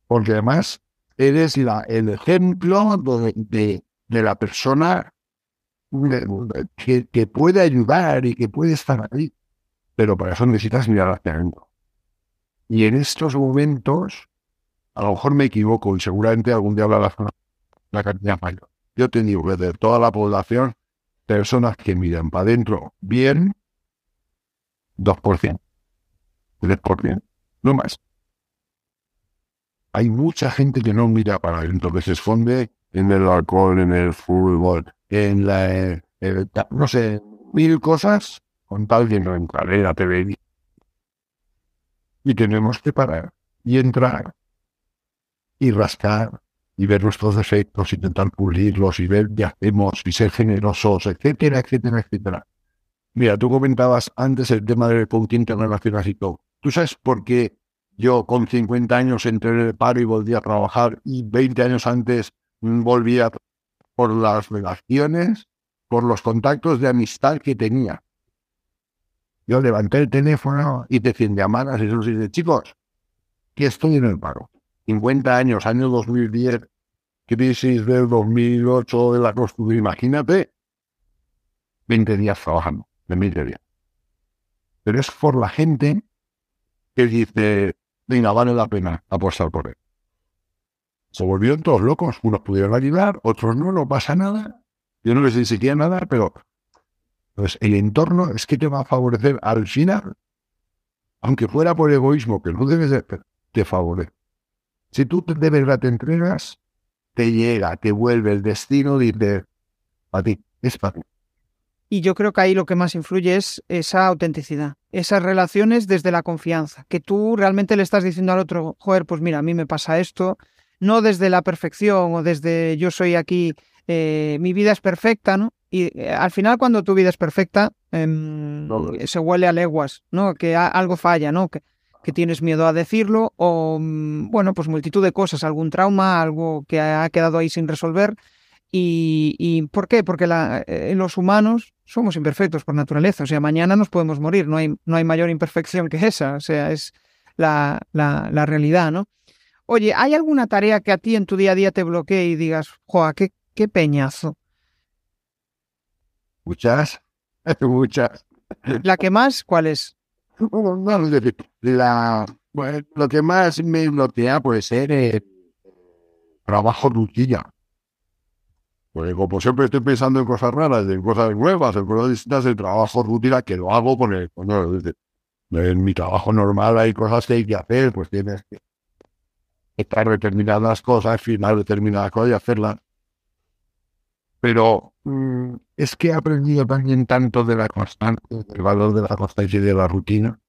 Porque además eres la, el ejemplo de, de, la persona que, que puede ayudar y que puede estar ahí pero para eso necesitas mirar hacia adentro. Y en estos momentos, a lo mejor me equivoco y seguramente algún día hablarás con la cantidad mayor. Yo te digo que de toda la población, personas que miran para adentro bien, 2%, 3%, no más. Hay mucha gente que no mira para adentro, que se esconde en el alcohol, en el fútbol, en la, no sé, mil cosas con tal de no entrar en la TV. Y tenemos que parar y entrar y rascar y ver nuestros defectos, intentar pulirlos y ver qué hacemos y ser generosos, etcétera, etcétera, etcétera. Mira, tú comentabas antes el tema del coaching relaciones y todo. ¿Tú sabes por qué yo con 50 años entré en el paro y volví a trabajar y 20 años antes volvía por las relaciones, por los contactos de amistad que tenía? Yo levanté el teléfono y te hacen llamadas y eso dice, chicos, que estoy en el paro. 50 años, año 2010, crisis del 2008 de la construcción, imagínate, 20 días trabajando, de 20 días. Pero es por la gente que dice, venga, vale la pena apostar por él. Se volvieron todos locos, unos pudieron ayudar, otros no, no pasa nada. Yo no les insistía nada, pero pues el entorno es que te va a favorecer al final, aunque fuera por egoísmo, que no debes de, te favorece. Si tú de verdad te entregas, te llega, te vuelve el destino, dice, para ti, es para ti. Y yo creo que ahí lo que más influye es esa autenticidad, esas relaciones desde la confianza, que tú realmente le estás diciendo al otro, joder, pues mira, a mí me pasa esto, no desde la perfección o desde yo soy aquí, eh, mi vida es perfecta, ¿no? Y eh, al final cuando tu vida es perfecta, em, se huele a leguas, ¿no? Que algo falla, ¿no? Que, que tienes miedo a decirlo o, mm, bueno, pues multitud de cosas, algún trauma, algo que ha quedado ahí sin resolver. ¿Y, y por qué? Porque la, eh, los humanos somos imperfectos por naturaleza, o sea, mañana nos podemos morir, no hay, no hay mayor imperfección que esa, o sea, es la, la, la realidad, ¿no? Oye, ¿hay alguna tarea que a ti en tu día a día te bloquee y digas, joa, qué, qué peñazo? Muchas, muchas. ¿La que más? ¿Cuál es? la, lo que más me bloquea puede ser el trabajo rutina. Porque como siempre estoy pensando en cosas raras, en cosas nuevas, en cosas distintas, el trabajo rutina que lo hago porque en mi trabajo normal hay cosas que hay que hacer, pues tienes que estar determinadas cosas, firmar determinadas cosas y hacerlas. Pero mm, es que he aprendido también tanto de la constante, del valor de la constancia y de la rutina,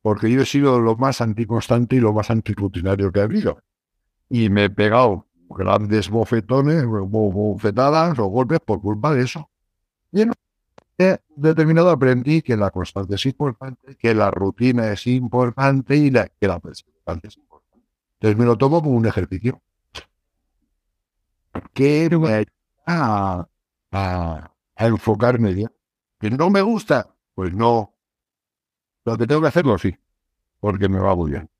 porque yo he sido lo más anticonstante y lo más antirrutinario que ha habido. Y me he pegado grandes bofetones, bofetadas o golpes por culpa de eso. Y en he determinado aprendí que la constante es importante, que la rutina es importante y que la perseverancia es importante. Entonces me lo tomo como un ejercicio. Que me a, a, enfocarme bien. Que no me gusta, pues no. Lo que tengo que hacerlo, sí, porque me va muy bien.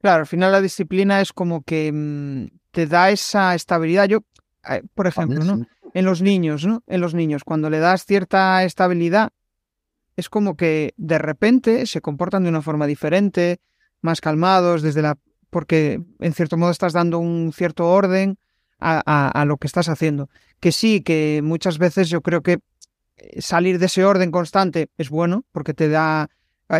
Claro, al final la disciplina es como que mm, te da esa estabilidad. Yo, eh, por ejemplo, ¿no? En los niños, ¿no? En los niños, cuando le das cierta estabilidad, es como que de repente se comportan de una forma diferente, más calmados, desde la porque en cierto modo estás dando un cierto orden a, lo que estás haciendo. Que sí, que muchas veces yo creo que eh, salir de ese orden constante es bueno, porque te da,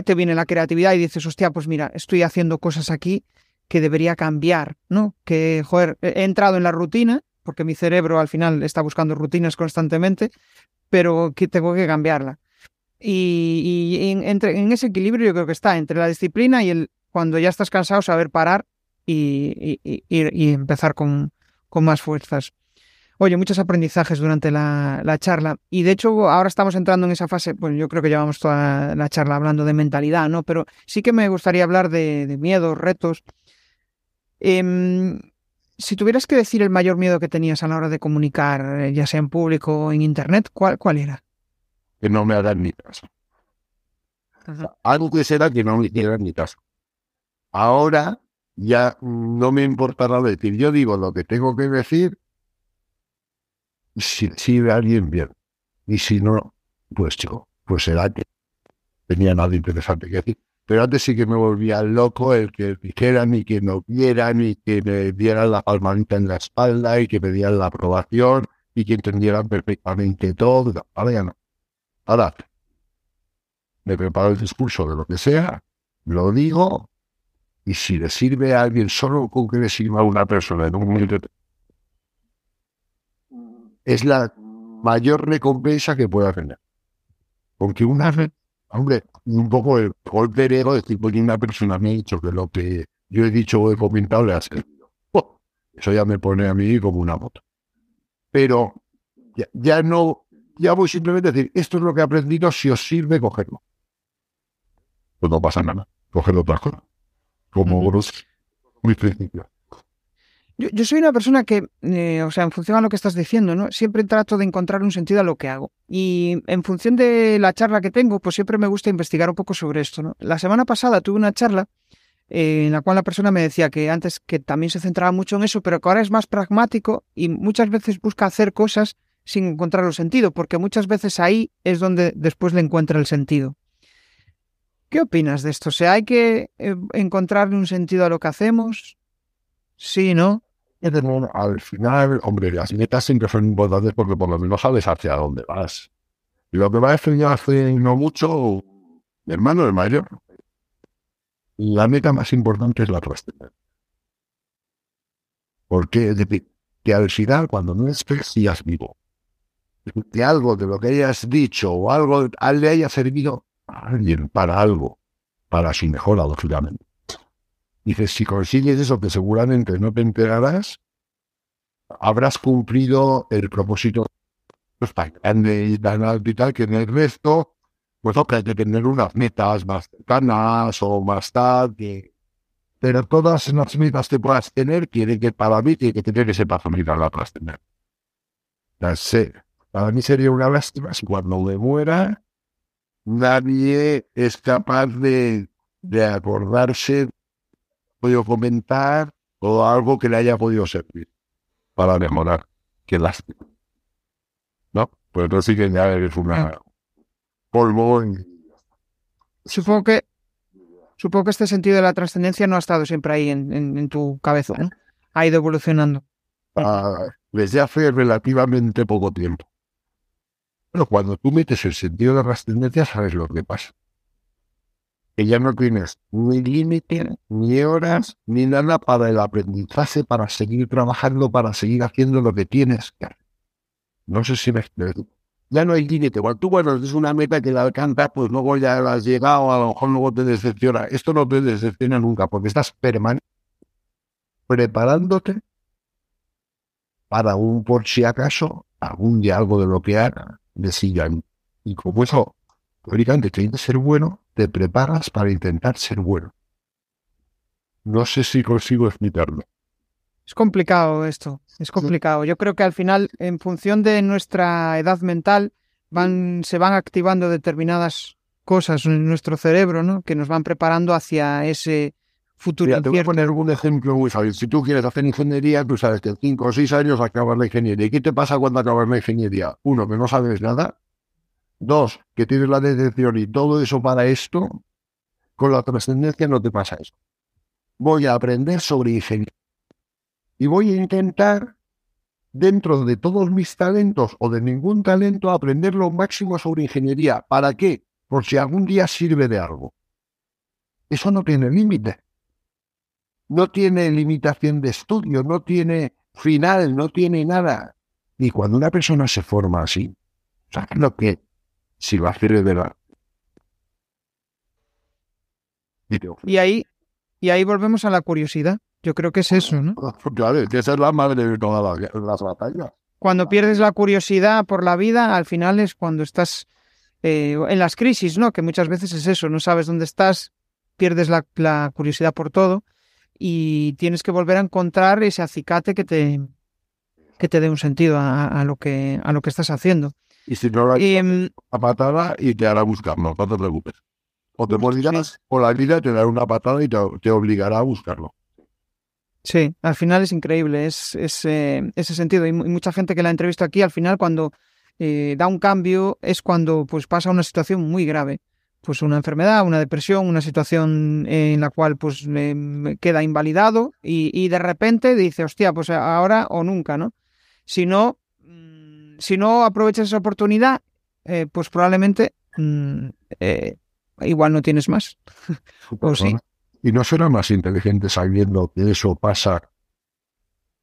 te viene la creatividad y dices, hostia, pues mira, estoy haciendo cosas aquí que debería cambiar, ¿no? Que, joder, he entrado en la rutina, porque mi cerebro al final está buscando rutinas constantemente, pero que tengo que cambiarla. Y, en, entre, en ese equilibrio yo creo que está entre la disciplina y el cuando ya estás cansado saber parar y, y empezar con, con más fuerzas. Oye, muchos aprendizajes durante la, charla y de hecho ahora estamos entrando en esa fase, bueno, yo creo que llevamos toda la charla hablando de mentalidad, ¿no? Pero sí que me gustaría hablar de, miedos, retos. Em, si tuvieras que decir el mayor miedo que tenías a la hora de comunicar, eh, ya sea en público o en Internet, ¿cuál, cuál era? Que no me hagan ni caso. Algo que será que no me hicieran ni caso. Ahora ya no me importará decir. Yo digo lo que tengo que decir si sirve a alguien bien. Y si no, pues chico, pues será que tenía nada interesante que decir. Pero antes sí que me volvía loco el que dijeran y que no vieran y que me dieran la palmadita en la espalda y que me dieran la aprobación y que entendieran perfectamente todo. Ahora ya no. Ahora me preparo el discurso de lo que sea, lo digo y si le sirve a alguien solo con que le sirva a una persona en un momento, es la mayor recompensa que pueda tener. Porque una vez, hombre, un poco el golpe de ego, decir, porque una persona me ha dicho que lo que yo he dicho o he comentado le ha servido. Oh, eso ya me pone a mí como una moto. Pero ya, ya, no, ya voy simplemente a decir, esto es lo que he aprendido, si os sirve, cogerlo. Pues no pasa nada, cogerlo otra cosa como muy Yo, yo, soy una persona que, eh, o sea, en función a lo que estás diciendo, ¿no? Siempre trato de encontrar un sentido a lo que hago. Y en función de la charla que tengo, pues siempre me gusta investigar un poco sobre esto, ¿no? La semana pasada tuve una charla eh, en la cual la persona me decía que antes que también se centraba mucho en eso, pero que ahora es más pragmático y muchas veces busca hacer cosas sin encontrar el sentido, porque muchas veces ahí es donde después le encuentra el sentido. ¿Qué opinas de esto? O sea, ¿hay que eh, encontrarle un sentido a lo que hacemos? Sí, ¿no? Al final, hombre, las metas siempre son importantes porque por lo menos sabes hacia dónde vas. Y lo que me ha enseñado hace no mucho, hermano el mayor, la meta más importante es la trascendencia. Porque que al final, cuando no estés, has vivo. De algo de lo que hayas dicho o algo le haya servido alguien para algo, para su mejora, lógicamente. Dices, si consigues eso, que seguramente no te enterarás, habrás cumplido el propósito pues, tan grande y tan alto y tal, que en el resto, pues no, que tener unas metas más cercanas o más tarde. Pero todas las metas que puedas tener, tiene que, para mí, tiene que tener ese paso mirar la tener. Para mí sería una lástima si cuando me muera, nadie es capaz de, de acordarse podido comentar o algo que le haya podido servir para mejorar. Qué lástima. ¿No? Pues entonces sí que ya es una polvo. Supongo que supongo que este sentido de la trascendencia no ha estado siempre ahí en, tu cabeza, ¿no? Ha ido evolucionando. Ah, desde hace relativamente poco tiempo. Pero cuando tú metes el sentido de la trascendencia, sabes lo que pasa que ya no tienes ni límite, ni horas, ni nada para el aprendizaje, para seguir trabajando, para seguir haciendo lo que tienes que hacer. No sé si me explico. Ya no hay límite. Cuando tú, bueno, es una meta que la alcanzas, pues luego ya la has llegado, a lo mejor luego te decepciona. Esto no te decepciona nunca, porque estás permanente preparándote para un por si acaso algún día algo de lo que haga de Y como eso, teóricamente, que ser bueno, te preparas para intentar ser bueno. No sé si consigo explicarlo. Es complicado esto, es complicado. Yo creo que al final, en función de nuestra edad mental, van, se van activando determinadas cosas en nuestro cerebro, ¿no? Que nos van preparando hacia ese futuro. te voy a poner un ejemplo muy fácil. Si tú quieres hacer ingeniería, tú sabes que en cinco o seis años acabas la ingeniería. ¿Y qué te pasa cuando acabas la ingeniería? Uno, que no sabes nada. Dos, que tienes la detención y todo eso para esto, con la trascendencia no te pasa eso. Voy a aprender sobre ingeniería. Y voy a intentar, dentro de todos mis talentos o de ningún talento, aprender lo máximo sobre ingeniería. ¿Para qué? Por si algún día sirve de algo. Eso no tiene límite. No tiene limitación de estudio, no tiene final, no tiene nada. Y cuando una persona se forma así, ¿sabes lo que si va a hacer de verdad. Y ahí, y ahí volvemos a la curiosidad. Yo creo que es eso, ¿no? Claro, esa es la madre de todas las batallas. Cuando pierdes la curiosidad por la vida, al final es cuando estás eh, en las crisis, ¿no? Que muchas veces es eso, no sabes dónde estás, pierdes la, curiosidad por todo y tienes que volver a encontrar ese acicate que te, que te dé un sentido a, lo que, a lo que estás haciendo. Y si no la em, a patada y te hará buscarlo, no te preocupes. O te morirás o la vida te dará una patada y te, obligará a buscarlo. Sí, al final es increíble es, ese sentido. Y mucha gente que la entrevisto aquí, al final cuando eh, da un cambio es cuando pues pasa una situación muy grave. Pues una enfermedad, una depresión, una situación en la cual pues queda invalidado y, y de repente dice, hostia, pues ahora o nunca, ¿no? Si no, si no aprovechas esa oportunidad, eh, pues probablemente mm, eh, igual no tienes más. o sí. Y no será más inteligente sabiendo que eso pasa.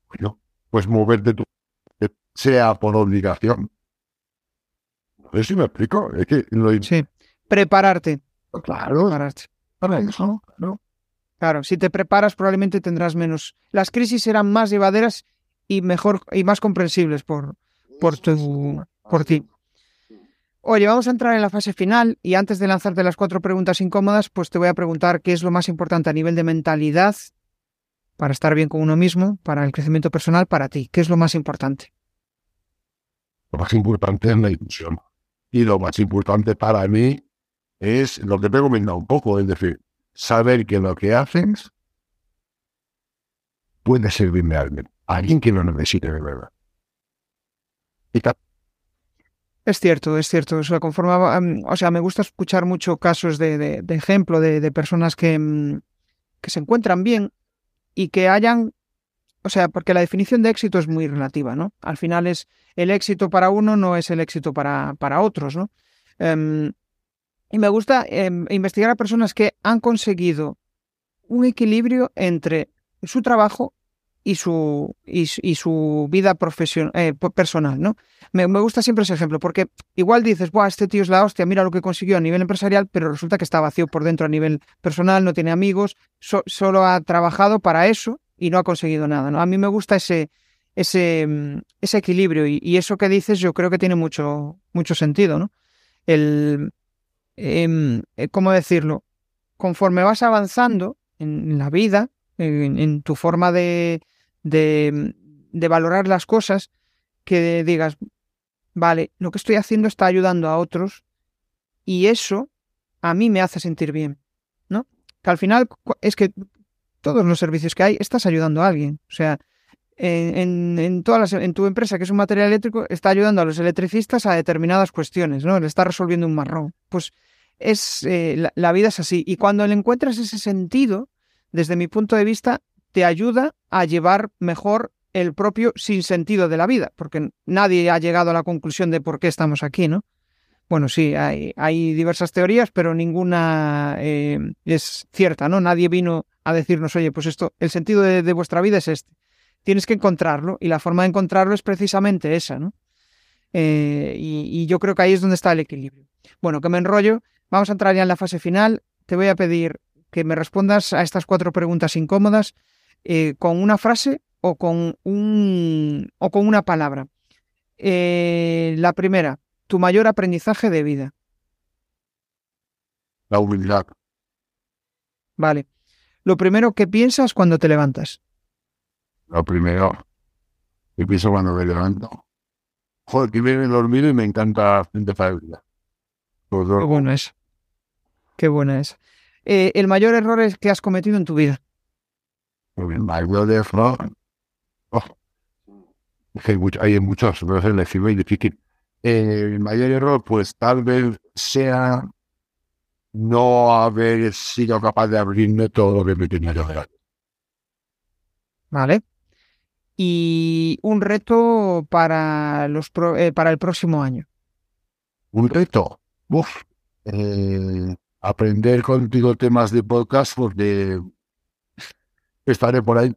Bueno, pues moverte tú, sea por obligación. No sé si me explico. Es que Sí, prepararte. Claro. Prepararte. Para eso, ¿no? Claro, si te preparas probablemente tendrás menos. Las crisis serán más llevaderas y mejor y más comprensibles por, por, tu, por ti. Oye, vamos a entrar en la fase final y antes de lanzarte las cuatro preguntas incómodas, pues te voy a preguntar qué es lo más importante a nivel de mentalidad para estar bien con uno mismo, para el crecimiento personal, para ti. ¿Qué es lo más importante? Lo más importante es la ilusión. Y lo más importante para mí es lo que te he comentado un poco, es decir, saber que lo que haces puede servirme a alguien, a alguien que lo necesite de verdad. Es cierto, es cierto. O sea, o sea me gusta escuchar mucho casos de, de, ejemplo de, personas que, mm, que se encuentran bien y que hayan o sea, porque la definición de éxito es muy relativa, ¿no? Al final es el éxito para uno no es el éxito para, para otros, ¿no? Em, y me gusta em, investigar a personas que han conseguido un equilibrio entre su trabajo y su, y, su vida profesional, eh, personal, ¿no? Me, gusta siempre ese ejemplo, porque igual dices, Buah, este tío es la hostia, mira lo que consiguió a nivel empresarial, pero resulta que está vacío por dentro a nivel personal, no tiene amigos, solo ha trabajado para eso y no ha conseguido nada, ¿no? A mí me gusta ese, ese, mm, ese equilibrio y, eso que dices yo creo que tiene mucho, mucho sentido, ¿no? El, eh, ¿cómo decirlo? Conforme vas avanzando en la vida, en tu forma de, de, valorar las cosas, que digas, vale, lo que estoy haciendo está ayudando a otros y eso a mí me hace sentir bien, ¿no? Que al final es que todos los servicios que hay estás ayudando a alguien, o sea, en, en, todas en tu empresa que es un material eléctrico está ayudando a los electricistas a determinadas cuestiones, ¿no? Le está resolviendo un marrón. Pues es eh, la, vida es así y cuando le encuentras ese sentido, desde mi punto de vista, te ayuda a llevar mejor el propio sinsentido de la vida, porque nadie ha llegado a la conclusión de por qué estamos aquí, ¿no? Bueno, sí, hay, hay diversas teorías, pero ninguna eh, es cierta, ¿no? Nadie vino a decirnos, oye, pues esto, el sentido de, vuestra vida es este. Tienes que encontrarlo y la forma de encontrarlo es precisamente esa, ¿no? Eh, y, y, yo creo que ahí es donde está el equilibrio. Bueno, que me enrollo, vamos a entrar ya en la fase final. Te voy a pedir que me respondas a estas cuatro preguntas incómodas eh, con una frase o con, un, o con una palabra. Eh, la primera, tu mayor aprendizaje de vida. La humildad. Vale. Lo primero que piensas cuando te levantas. Lo primero que pienso cuando me levanto. Joder, que viene dormir y me encanta el día. Qué bueno es. Qué buena es. Eh, el mayor error es que has cometido en tu vida el mayor error. Oh, hay, hay muchos, pero es difícil. Eh, el mayor error, pues tal vez sea no haber sido capaz de abrirme todo lo que me tenía que. Vale. Y un reto para, los eh, para el próximo año. Un reto. Uf. Eh, aprender contigo temas de podcast porque estaré por ahí.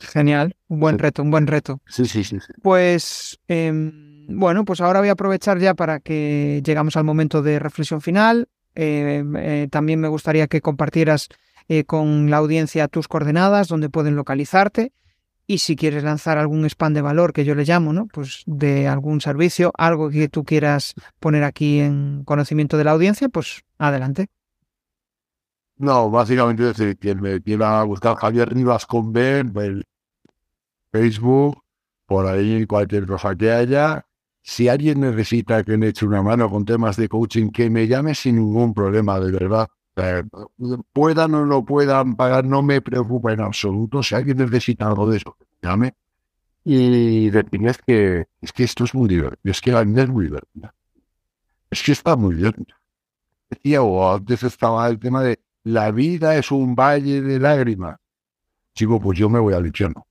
Genial, un buen reto, un buen reto. Sí, sí, sí. Pues em, bueno, pues ahora voy a aprovechar ya para que llegamos al momento de reflexión final. Em, eh, también me gustaría que compartieras eh, con la audiencia tus coordenadas, donde pueden localizarte. Y si quieres lanzar algún spam de valor que yo le llamo, ¿no? Pues de algún servicio, algo que tú quieras poner aquí en conocimiento de la audiencia, pues adelante. No, básicamente decir, quien me quiera buscar Javier Rivas con B, Facebook, por ahí cualquier cosa que haya. Si alguien necesita que me eche una mano con temas de coaching, que me llame sin ningún problema, de verdad. Puedan o no puedan pagar, no me preocupa en absoluto. Si alguien necesita algo de eso, llame. Y decirles que es que esto es muy divertido, es que es muy divertido. Es que está muy bien. Decía, o antes estaba el tema de la vida es un valle de lágrimas. Chico, pues yo me voy al infierno.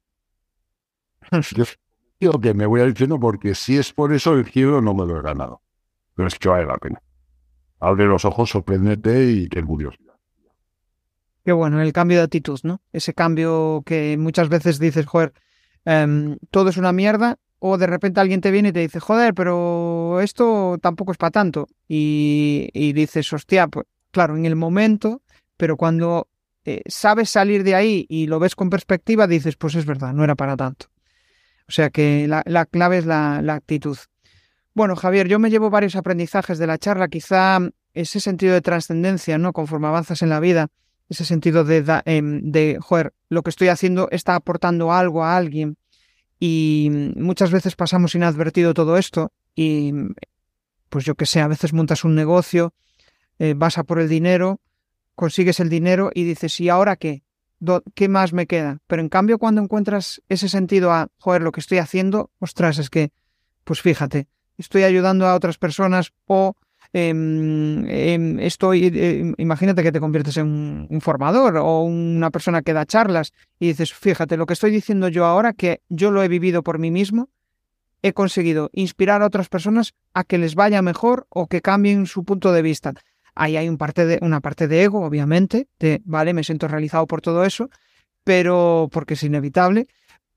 digo que me voy al infierno porque si es por eso el cielo no me lo he ganado. Pero es que vale la pena. Abre los ojos, sorprendete y qué curiosidad. Qué bueno, el cambio de actitud, ¿no? Ese cambio que muchas veces dices, joder, em, todo es una mierda, o de repente alguien te viene y te dice, joder, pero esto tampoco es para tanto. Y, y dices, hostia, pues claro, en el momento pero cuando eh, sabes salir de ahí y lo ves con perspectiva, dices, pues es verdad, no era para tanto. O sea que la, clave es la, actitud. Bueno, Javier, yo me llevo varios aprendizajes de la charla, quizá ese sentido de trascendencia, ¿no? Conforme avanzas en la vida, ese sentido de, em, de, joder, lo que estoy haciendo está aportando algo a alguien y muchas veces pasamos inadvertido todo esto y, pues yo que sé, a veces montas un negocio, eh, vas a por el dinero consigues el dinero y dices, ¿y ahora qué? ¿Qué más me queda? Pero en cambio, cuando encuentras ese sentido a, joder, lo que estoy haciendo, ostras, es que, pues fíjate, estoy ayudando a otras personas o em, em, estoy, em, imagínate que te conviertes en un, formador o una persona que da charlas y dices, fíjate, lo que estoy diciendo yo ahora, que yo lo he vivido por mí mismo, he conseguido inspirar a otras personas a que les vaya mejor o que cambien su punto de vista. Ahí hay un parte de, una parte de ego, obviamente, de, vale, me siento realizado por todo eso, pero porque es inevitable,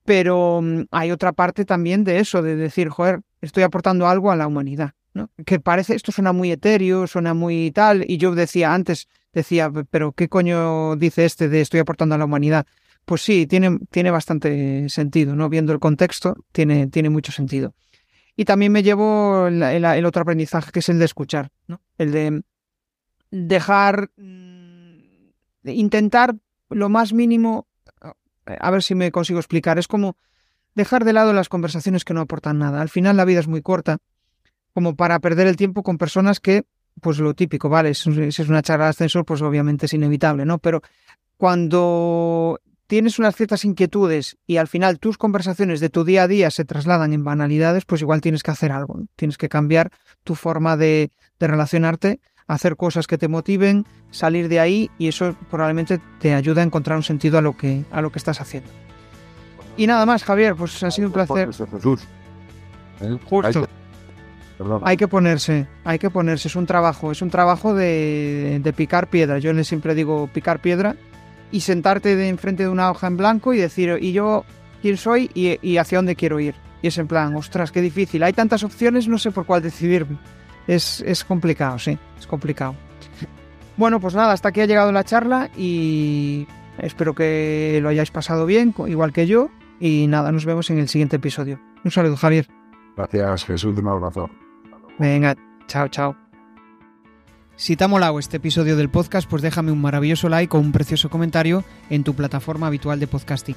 pero mm, hay otra parte también de eso, de decir, joder, estoy aportando algo a la humanidad, ¿no? Que parece, esto suena muy etéreo, suena muy tal, y yo decía antes, decía, pero ¿qué coño dice este de estoy aportando a la humanidad? Pues sí, tiene, tiene bastante sentido, ¿no? Viendo el contexto, tiene, tiene mucho sentido. Y también me llevo el, otro aprendizaje, que es el de escuchar, ¿no? El de dejar, mm, de intentar lo más mínimo a ver si me consigo explicar, es como dejar de lado las conversaciones que no aportan nada. Al final la vida es muy corta, como para perder el tiempo con personas que, pues lo típico, vale, si es una charla de ascensor, pues obviamente es inevitable, ¿no? Pero cuando tienes unas ciertas inquietudes y al final tus conversaciones de tu día a día se trasladan en banalidades, pues igual tienes que hacer algo, tienes que cambiar tu forma de, de relacionarte hacer cosas que te motiven, salir de ahí y eso probablemente te ayuda a encontrar un sentido a lo que, a lo que estás haciendo. Y nada más, Javier, pues ha sido un placer. ¿Eh? Justo. Hay que ponerse, hay que ponerse, es un trabajo, es un trabajo de, picar piedra. Yo le siempre digo picar piedra y sentarte de enfrente de una hoja en blanco y decir, ¿y yo quién soy y, y hacia dónde quiero ir? Y es en plan, ostras, qué difícil, hay tantas opciones, no sé por cuál decidirme es, complicado, sí, es complicado. Bueno, pues nada, hasta aquí ha llegado la charla y espero que lo hayáis pasado bien, igual que yo. Y nada, nos vemos en el siguiente episodio. Un saludo, Javier. Gracias, Jesús. Un abrazo. Venga, chao, chao. Si te ha molado este episodio del podcast, pues déjame un maravilloso like o un precioso comentario en tu plataforma habitual de podcasting.